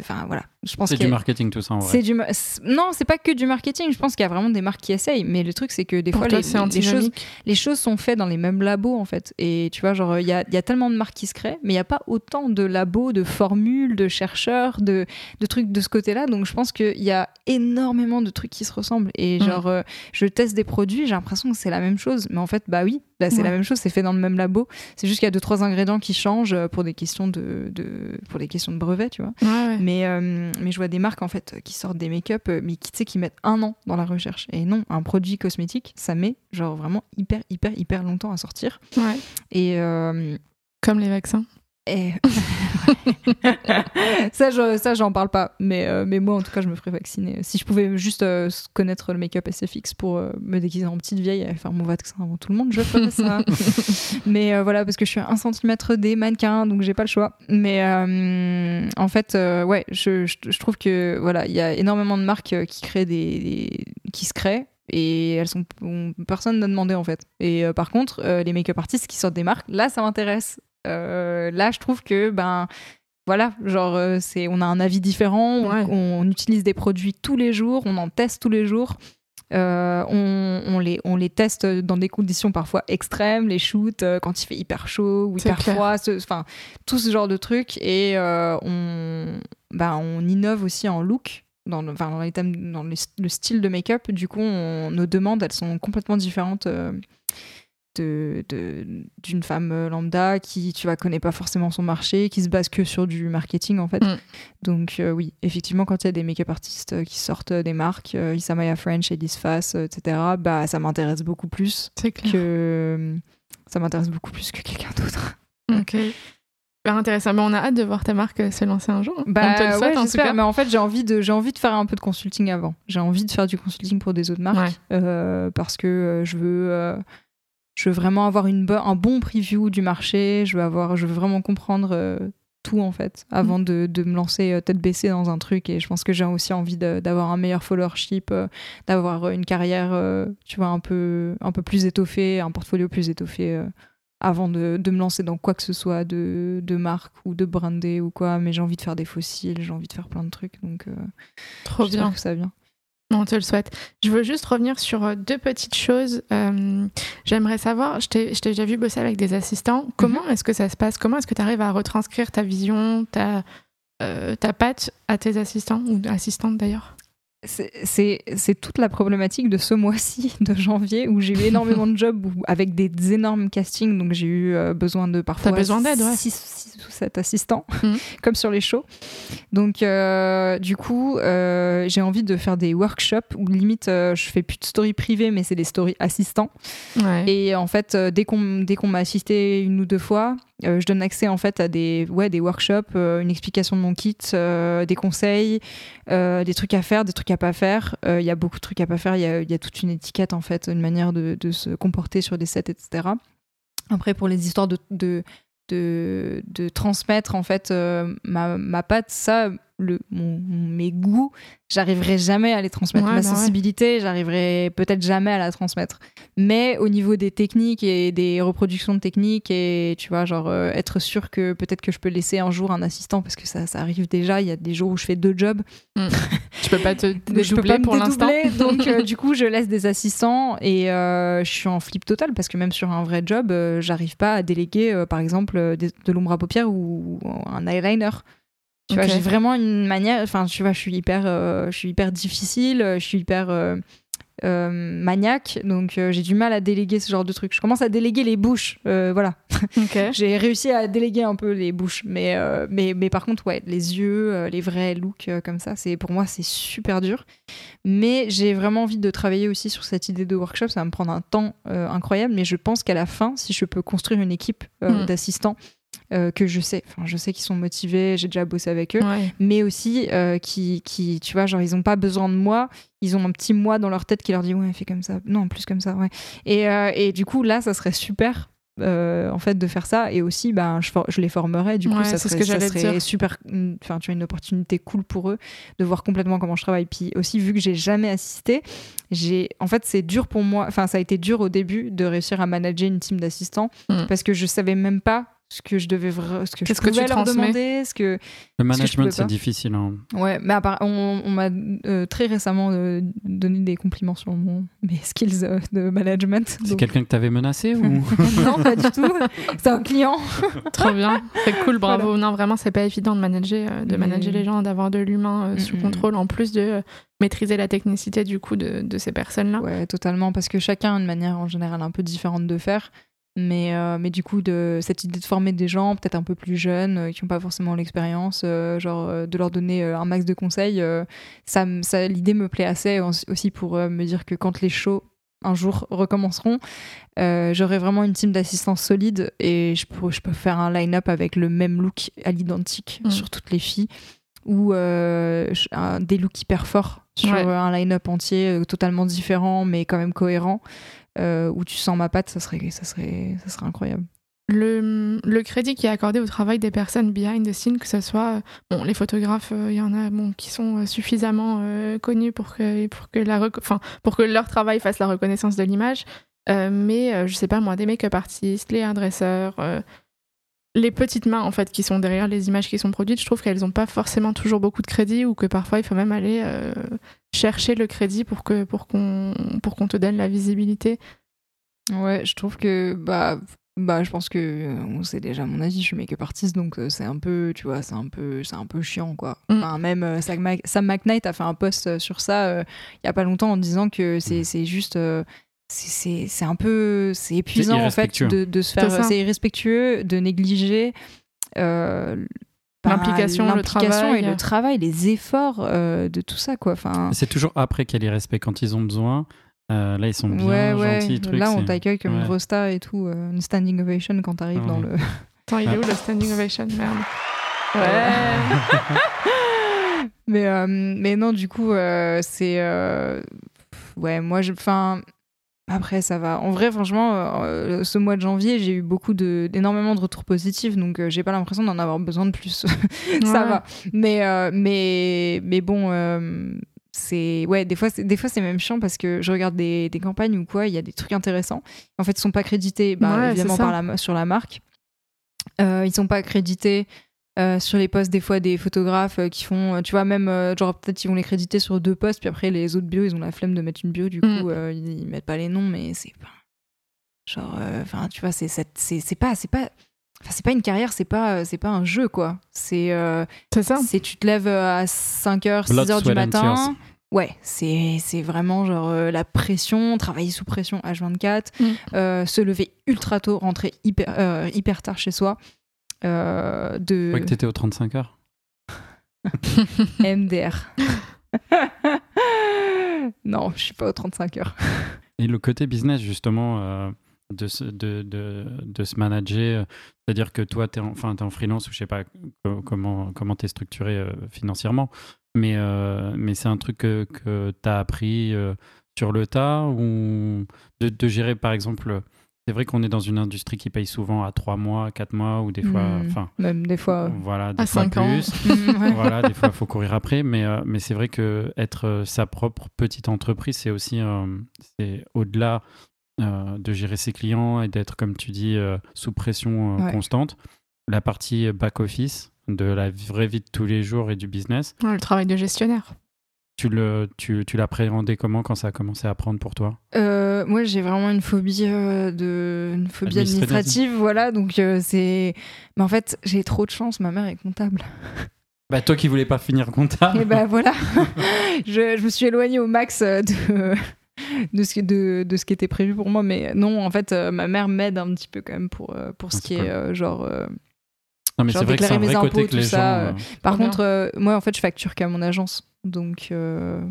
Enfin, voilà, je pense C'est du a- marketing, tout ça, en vrai. c'est du ma- c'est- non c'est pas que du marketing je pense qu'il y a vraiment des marques qui essayent mais le truc c'est que des Pour fois toi, les, choses antinomique. les choses sont faites dans les mêmes labos en fait et tu vois genre il y a, y a tellement de marques qui se créent mais il y a pas autant de labos de formules de chercheurs de, de trucs de ce côté là donc je pense qu'il y a énormément de trucs qui se ressemblent et Mm. genre euh, je teste des produits j'ai l'impression que c'est la même chose mais en fait bah oui c'est Ouais. la même chose c'est fait dans le même labo c'est juste qu'il y a deux trois ingrédients qui changent euh, pour des questions de, de pour des questions de brevet tu vois Ouais, ouais. mais, euh, mais je vois des marques en fait qui sortent des make-up, euh, mais qui, tu sais, qui mettent un an dans la recherche. Et non, un produit cosmétique, ça met genre vraiment hyper, hyper, hyper longtemps à sortir. Et, euh, Comme les vaccins. Et... [LAUGHS] ça, je, ça, j'en parle pas. Mais, euh, mais moi, en tout cas, je me ferais vacciner. Si je pouvais juste euh, connaître le make-up SFX pour euh, me déguiser en petite vieille et faire mon vaccin avant tout le monde, je ferais ça. [LAUGHS] mais voilà, parce que je suis à un centimètre des mannequins, donc j'ai pas le choix. Mais en fait, ouais, je, je, je trouve que voilà, il y a énormément de marques qui créent des, des- qui se créent. Et elles sont on- personne n'a demandé en fait. Et euh, par contre, euh, les make-up artistes qui sortent des marques, là, ça m'intéresse. Euh, là, je trouve que ben voilà, genre euh, c'est on a un avis différent, on- Ouais. on, utilise des produits tous les jours, on en teste tous les jours. Euh, on, on les, on les teste dans des conditions parfois extrêmes, les shoots, quand il fait hyper chaud ou hyper clair. froid, enfin, tout ce genre de trucs. Et euh, on, bah, on innove aussi en look. Dans le, enfin, dans, les thèmes, dans les- le style de make-up, du coup, on- nos demandes, elles sont complètement différentes euh, de- de- d'une femme euh, lambda qui, tu vois, connaît pas forcément son marché, qui se base que sur du marketing, en fait. Mm. Donc, euh, oui, effectivement, quand il y a des make-up artistes euh, qui sortent des marques, euh, Isamaya French, Edith Fass, etc., bah, ça m'intéresse beaucoup plus que... Ça m'intéresse beaucoup plus que quelqu'un d'autre. [LAUGHS] Ok. Super intéressant. Mais on a hâte de voir ta marque se lancer un jour. on te le Bah, souhaite ouais, en tout cas. Mais en fait, j'ai envie de, j'ai envie de faire un peu de consulting avant. J'ai envie de faire du consulting pour des autres marques euh, parce que je veux, je veux vraiment avoir une bo- un bon preview du marché. Je veux avoir, je veux vraiment comprendre euh, tout en fait avant Mm. de, de me lancer euh, tête baissée dans un truc. Et je pense que j'ai aussi envie d'avoir un meilleur followership, euh, d'avoir une carrière, euh, tu vois, un peu, un peu plus étoffée, un portfolio plus étoffé. avant de, de me lancer dans quoi que ce soit de, de marque ou de brandé ou quoi, mais j'ai envie de faire des fossiles, j'ai envie de faire plein de trucs, donc euh, Trop bien. que ça vient. On te le souhaite. Je veux juste revenir sur euh, deux petites choses. Euh, J'aimerais savoir, je t'ai déjà vu bosser avec des assistants. Comment est-ce que ça se passe? Comment est-ce que tu arrives à retranscrire ta vision, ta, euh, ta patte à tes assistants ou assistantes d'ailleurs? C'est- toute la problématique de ce mois-ci, [LAUGHS] de janvier, où j'ai eu énormément de jobs où- avec des énormes castings, donc j'ai eu euh, besoin de parfois T'as besoin d'aide, ouais. 6 ou 7 assistants, Mhm. [LAUGHS] comme sur les shows. Donc euh, du coup, euh, j'ai envie de faire des workshops où limite je fais plus de stories privées, mais c'est des stories assistants. Ouais. Et en fait, dès qu'on dès qu'on m'a assisté une ou deux fois, euh, je donne accès en fait à des ouais des workshops, euh, une explication de mon kit, euh, des conseils, des trucs à faire, des trucs à pas faire. Il y a beaucoup de trucs à pas faire. Il y a, toute une étiquette en fait, une manière de, se comporter sur des sets, etc. Après, pour les histoires de, de, de, transmettre en fait ma, ma patte, ça, le, mon, mon- mes goûts, j'arriverai jamais à les transmettre. Ouais, ma bah ouais. sensibilité, j'arriverai peut-être jamais à la transmettre. Mais au niveau des techniques et des reproductions de techniques et tu vois, genre euh, être sûr que peut-être que je peux laisser un jour un assistant parce que ça, ça arrive déjà. Il y a des jours où je fais deux jobs. [LAUGHS] Je peux pas te dédoubler pour l'instant. [LAUGHS] donc euh, du coup je laisse des assistants et euh, je suis en flip total parce que même sur un vrai job, j'arrive pas à déléguer par exemple des- de l'ombre à paupières ou un eyeliner. Tu vois, Ok. j'ai vraiment une manière. Enfin, tu vois, je suis hyper, euh, je suis hyper difficile, euh, je suis hyper euh, euh, maniaque, donc j'ai du mal à déléguer ce genre de trucs. Je commence à déléguer les bouches, voilà. [LAUGHS] J'ai réussi à déléguer un peu les bouches, mais, mais, mais par contre, ouais, les yeux, les vrais looks comme ça, c'est pour moi, c'est super dur. Mais j'ai vraiment envie de travailler aussi sur cette idée de workshop. Ça va me prendre un temps incroyable, mais je pense qu'à la fin, si je peux construire une équipe Mm. d'assistants euh, que je sais, enfin, je sais qu'ils sont motivés, j'ai déjà bossé avec eux, Ouais. mais aussi euh, qui, qui, tu vois, genre, ils ont pas besoin de moi. Ils ont un petit moi dans leur tête qui leur dit, ouais, fais comme ça. Non, plus comme ça, ouais. Et, euh, et du coup, là, ça serait super. euh, en fait de faire ça et aussi ben je, for- je les formerais du coup Ouais, ça ce serait, que ça serait super enfin tu as une opportunité cool pour eux de voir complètement comment je travaille puis aussi vu que j'ai jamais assisté j'ai en fait c'est dur pour moi enfin ça a été dur au début de réussir à manager une team d'assistants Mm. parce que je savais même pas ce que je devais ce que je Qu'est-ce que tu pouvais leur demander ce que Le management, pouvais c'est difficile. hein. Ouais, mais à part- on, on m'a euh, très récemment euh, donné des compliments sur mon, mes skills euh, de management. C'est donc- quelqu'un que t'avais menacé ou? [LAUGHS] Non, pas du tout. C'est un client. [LAUGHS] Trop bien. C'est cool, bravo. Non, vraiment, c'est pas évident de manager, euh, de manager les gens, d'avoir de l'humain euh, sous contrôle, en plus de euh, maîtriser la technicité du coup de, de ces personnes-là. Ouais, totalement, parce que chacun a une manière en général un peu différente de faire. Mais, euh, mais du coup, de, cette idée de former des gens peut-être un peu plus jeunes, euh, qui n'ont pas forcément l'expérience, euh, genre de leur donner un max de conseils, ça, ça, l'idée me plaît assez aussi- pour me dire que quand les shows un jour recommenceront, j'aurai vraiment une team d'assistance solide et je peux, je peux faire un line-up avec le même look à l'identique Mm. sur toutes les filles ou des looks hyper forts sur Ouais. un line-up entier totalement différent mais quand même cohérent où tu sens ma patte, ça serait, ça serait, ça serait incroyable. Le, crédit qui est accordé au travail des personnes behind the scene, que ce soit euh, bon, les photographes, euh, il y en a bon, qui sont euh, suffisamment euh, connus pour que, pour, que leur travail fasse la reconnaissance de l'image. Euh, mais euh, je sais pas moi, des make-up artistes, les hairdresseurs, euh, les petites mains en fait qui sont derrière les images qui sont produites, je trouve qu'elles n'ont pas forcément toujours beaucoup de crédit ou que parfois il faut même aller euh, chercher le crédit pour que pour qu'on pour qu'on te donne la visibilité. Ouais, je trouve que bah bah je pense que euh, on sait déjà mon avis, je suis make-up artiste donc euh, c'est un peu tu vois, c'est un peu c'est un peu chiant quoi. Mm. Enfin, même euh, Sam, McKnight a fait un post euh, sur ça euh, il y a pas longtemps en disant que c'est c'est juste euh, c'est- un peu c'est épuisant en fait de, de se faire C'est ça. c'est irrespectueux de négliger euh, bah, L'implication, le et le travail les efforts euh, de tout ça quoi enfin C'est toujours après qu'il y a les respects quand ils ont besoin. Euh, là, ils sont bien ouais ouais gentils. truc, là on t'accueille comme une ouais. rosta et tout euh, une standing ovation quand t'arrives Ah dans le [LAUGHS] Attends, il est Ah. où le standing ovation? Merde. [LAUGHS] Ouais. [LAUGHS] mais, euh, mais non, du coup, euh, c'est. euh, ouais, moi, je. Enfin. Après, ça va. En vrai, franchement, euh, ce mois de janvier, j'ai eu beaucoup de, énormément de retours positifs, donc euh, j'ai pas l'impression d'en avoir besoin de plus. [LAUGHS] ça Ouais. va. Mais, euh, mais, mais bon, euh, c'est. Ouais, des fois, c'est des fois, c'est même chiant parce que je regarde des, des campagnes ou quoi, il y a des trucs intéressants. En fait, ils sont pas crédités, bah, Ouais, évidemment, par la, sur la marque. Ils sont pas crédités euh, sur les posts des fois des photographes euh, qui font, euh, tu vois, même euh, genre peut-être ils vont les créditer sur deux posts, puis après les autres bios ils ont la flemme de mettre une bio, du Mm. coup euh, ils, ils mettent pas les noms, mais c'est pas. Genre, euh, enfin, tu vois, c'est c'est pas. C'est pas Enfin, c'est pas une carrière, c'est pas, c'est pas un jeu, quoi. C'est, euh, C'est ça. c'est tu te lèves à 5h, Blood, 6h du matin. Ouais, c'est c'est vraiment genre euh, la pression, travailler sous pression H24, Mm. euh, se lever ultra tôt, rentrer hyper, euh, hyper tard chez soi. Euh, de Je crois que t'étais aux 35 heures. [LAUGHS] MDR. [LAUGHS] non, je suis pas aux 35 heures. Et le côté business, justement, euh, de, se, de, de, de se manager, euh, c'est-à-dire que toi, tu es, en, enfin, t'es en freelance ou je sais pas co- comment comment tu es structuré euh, financièrement, mais, euh, mais c'est un truc que, que tu as appris euh, sur le tas ou de, de gérer, par exemple, c'est vrai qu'on est dans une industrie qui paye souvent à 3 mois, 4 mois ou des fois, Mm. enfin, Même des fois. voilà, des À fois 5 ans. plus. Mm, ouais. [LAUGHS] voilà, des fois, il faut courir après, mais, euh, mais c'est vrai que être euh, sa propre petite entreprise, c'est aussi, euh, c'est au-delà euh, de gérer ses clients et d'être, comme tu dis, euh, sous pression euh, Ouais. constante. La partie back-office de la vraie vie de tous les jours et du business, Ouais, le travail de gestionnaire. Tu, le, tu, tu l'appréhendais comment quand ça a commencé à prendre pour toi Euh, moi, j'ai vraiment une phobie euh, de, une phobie Administrative. administrative, voilà. Donc euh, c'est, mais en fait, j'ai trop de chance. Ma mère est comptable. [LAUGHS] bah, Toi qui voulais pas finir comptable. Et ben voilà, [LAUGHS] je, je me suis éloignée au max de, [LAUGHS] de, ce, qui- de, de ce qui était prévu pour moi. Mais non, en fait, euh, ma mère m'aide un petit peu quand même pour, euh, pour Ah, ce qui cool. est euh, genre. Non, mais genre c'est vrai que c'est un déclarer vrai mes côté impôts, que les tout ça, gens. euh, euh, Par contre, euh, moi, en fait, je facture qu'à mon agence. Donc, euh,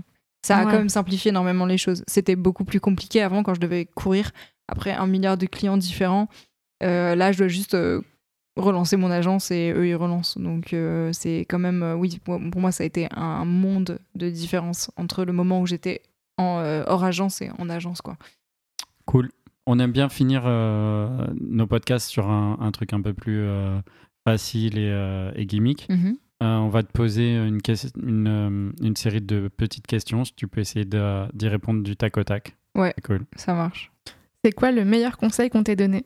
ça a Ouais. quand même simplifié énormément les choses. C'était beaucoup plus compliqué avant quand je devais courir après un milliard de clients différents. Euh, là, je dois juste euh, relancer mon agence et eux, ils relancent. Donc, euh, c'est quand même, euh, oui, pour pour moi, ça a été un monde de différence entre le moment où j'étais en, euh, hors agence et en agence, quoi. Cool. On aime bien finir euh, nos podcasts sur un, un truc un peu plus euh, facile et, euh, et gimmick. Mhm. Euh, on va te poser une, euh, une série de petites questions. Si tu peux essayer d'y répondre du tac au tac. Ouais. Cool. Ça marche. C'est quoi le meilleur conseil qu'on t'ait donné?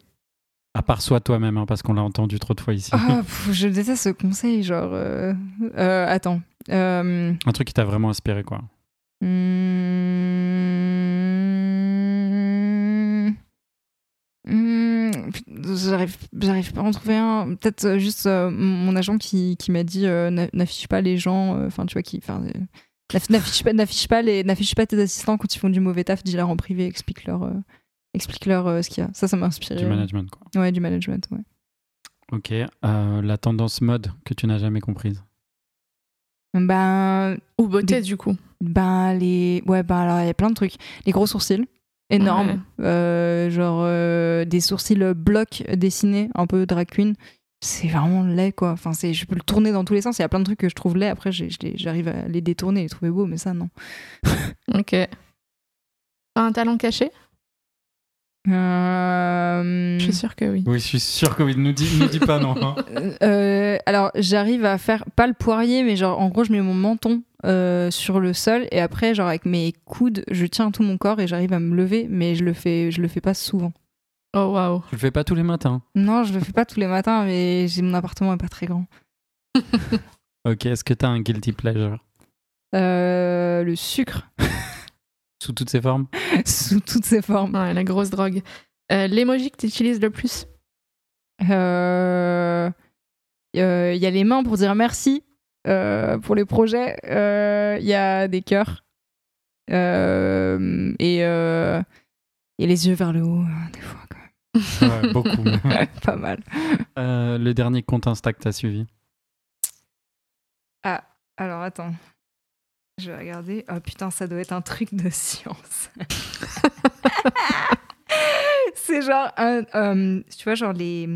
À part soit toi-même, hein, parce qu'on l'a entendu trop de fois ici. Ah, pff, je déteste ce conseil, genre. euh, euh, attends. Euh, Un truc qui t'a vraiment inspiré, quoi. Hmm. Hmm. J'arrive, j'arrive pas à en trouver un. Peut-être euh, juste euh, mon agent qui, qui m'a dit euh, n'a- n'affiche pas les gens. euh, Enfin, tu vois, qui. euh, N'affiche pas, n'affiche pas les, n'affiche pas tes assistants quand ils font du mauvais taf. Dis-leur en privé, explique-leur, euh, explique-leur euh, ce qu'il y a. Ça, ça m'a inspiré. Du management, quoi. Ouais, du management. Ouais. Ok. Euh, la tendance mode que tu n'as jamais comprise? Ben, Ou beauté, Des- du coup. Ben, les. Ouais, ben alors, il y a plein de trucs. Les gros sourcils, énormes. Euh, genre, euh, des sourcils blocs dessinés, un peu drag queen. C'est vraiment laid, quoi. Enfin, c'est, je peux le tourner dans tous les sens. Il y a plein de trucs que je trouve laid. Après, j'arrive à les détourner et les trouver beaux, mais ça, non. [LAUGHS] Ok. Un talent caché? Euh, Je suis sûre que oui. Oui, je suis sûr que oui. Ne dis, nous dis pas non. hein. [LAUGHS] euh, alors, j'arrive à faire, pas le poirier, mais genre, en gros, je mets mon menton euh, sur le sol et après, genre, avec mes coudes, je tiens tout mon corps et j'arrive à me lever, mais je le fais, je le fais pas souvent. Oh waouh. Tu le fais pas tous les matins? Non, je le fais pas tous les matins, mais j'ai mon appartement est pas très grand. [LAUGHS] Ok, est-ce que t'as un guilty pleasure? Euh, le sucre, [LAUGHS] Sous toutes ses formes? [LAUGHS] Sous toutes ses formes. Ouais, la grosse drogue. Euh, L'emoji que tu utilises le plus? Euh, euh, Il y a les mains pour dire merci pour les projets. Euh, Il y a des cœurs. Euh, et euh, les yeux vers le haut, euh, des fois, quand Ouais, Beaucoup. même. [LAUGHS] Pas mal. Euh, le dernier compte Insta que t'as suivi? Ah, alors attends. Je vais regarder. Oh putain, ça doit être un truc de science. [LAUGHS] c'est genre un. euh, tu vois, genre les.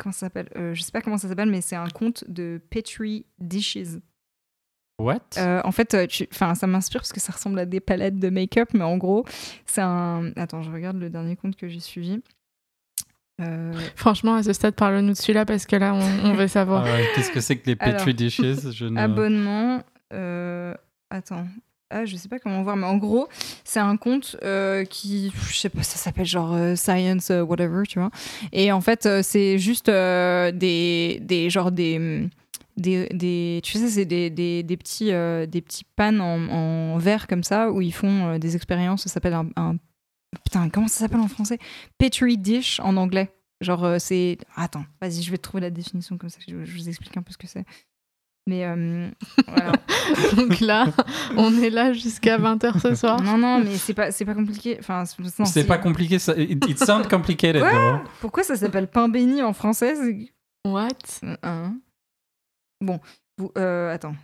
Comment ça s'appelle Euh, Je sais pas comment ça s'appelle, mais c'est un compte de Petri Dishes. What? Euh, en fait, euh, tu- enfin, ça m'inspire parce que ça ressemble à des palettes de make-up, mais en gros, c'est un. Attends, je regarde le dernier compte que j'ai suivi. Euh, Franchement, à ce stade, parle-nous de celui-là parce que là, on, on veut Ah savoir. ouais, Qu'est-ce que c'est que les Alors, Petri Dishes Je ne... abonnement. euh, Attends. Ah, je sais pas comment voir, mais en gros, c'est un compte euh, qui, je sais pas, ça s'appelle genre euh, Science euh, whatever, tu vois. Et en fait, euh, c'est juste des, des genre des, des, des- tu sais, c'est des, des, des petits, des petits pannes en, verre comme ça où ils font des expériences. Ça s'appelle un, putain, comment ça s'appelle en français? Petri dish en anglais. Genre, c'est. Attends, vas-y, je vais trouver la définition comme ça. Je, je vous explique un peu ce que c'est. Mais euh, [LAUGHS] voilà. Donc là, on est là jusqu'à 20h ce soir. Non, non, mais c'est pas, c'est pas compliqué. Enfin, c'est- pas compliqué, ça... it, it sounds complicated. Ouais. though. Pourquoi ça s'appelle pain béni en français What? Hein Bon, vous, euh, attends.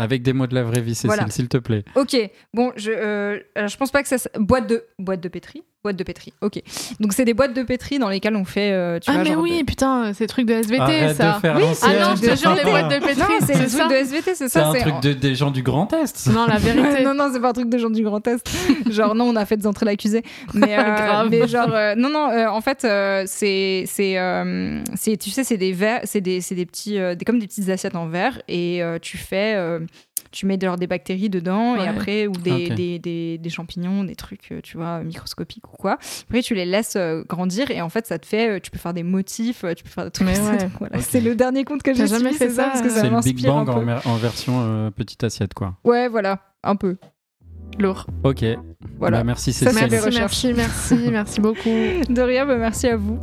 Avec des mots de la vraie vie, Cécile, Voilà. s'il te plaît. Ok, bon, je, euh, alors, je pense pas que ça. s- Boîte de, boîte de pétri Boîte de pétri, ok. Donc, c'est des boîtes de pétri dans lesquelles on fait. euh, tu Ah vois, mais genre oui, de- putain, c'est truc de SVT Arrête ça. de faire Oui. Ah non, je te jure, les boîtes de pétri, c'est le truc de SVT, c'est C'est ça. un c'est truc de- des gens du Grand Est. [LAUGHS] Non, la vérité. non, non, c'est pas un truc de gens du Grand Est. [LAUGHS] genre, non, on a fait des entrées l'accusé. Mais, euh, Grave. mais genre, euh, non, non, euh, en fait, euh, c'est, c'est, euh, c'est, tu sais, c'est des verres, c'est des, c'est des petits, euh, des, comme des petites assiettes en verre et euh, tu fais, euh, tu mets genre des bactéries dedans Ouais. et après, ou des, Ok. des, des, des champignons, des trucs, euh, tu vois, microscopiques ou quoi. Après, tu les laisses euh, grandir et en fait, ça te fait, euh, tu peux faire des motifs, tu peux faire des trucs. Ouais. Voilà, c'est le dernier compte que j'ai jamais fait ça, ça, parce que ça C'est le Big m'inspire un Bang en, version euh, petite assiette, quoi. Ouais, voilà, un peu. Lourd. Ok. Voilà. Bah, merci Ça, Cécile. Merci, merci, merci, merci beaucoup. [LAUGHS] De rien, bah, merci à vous.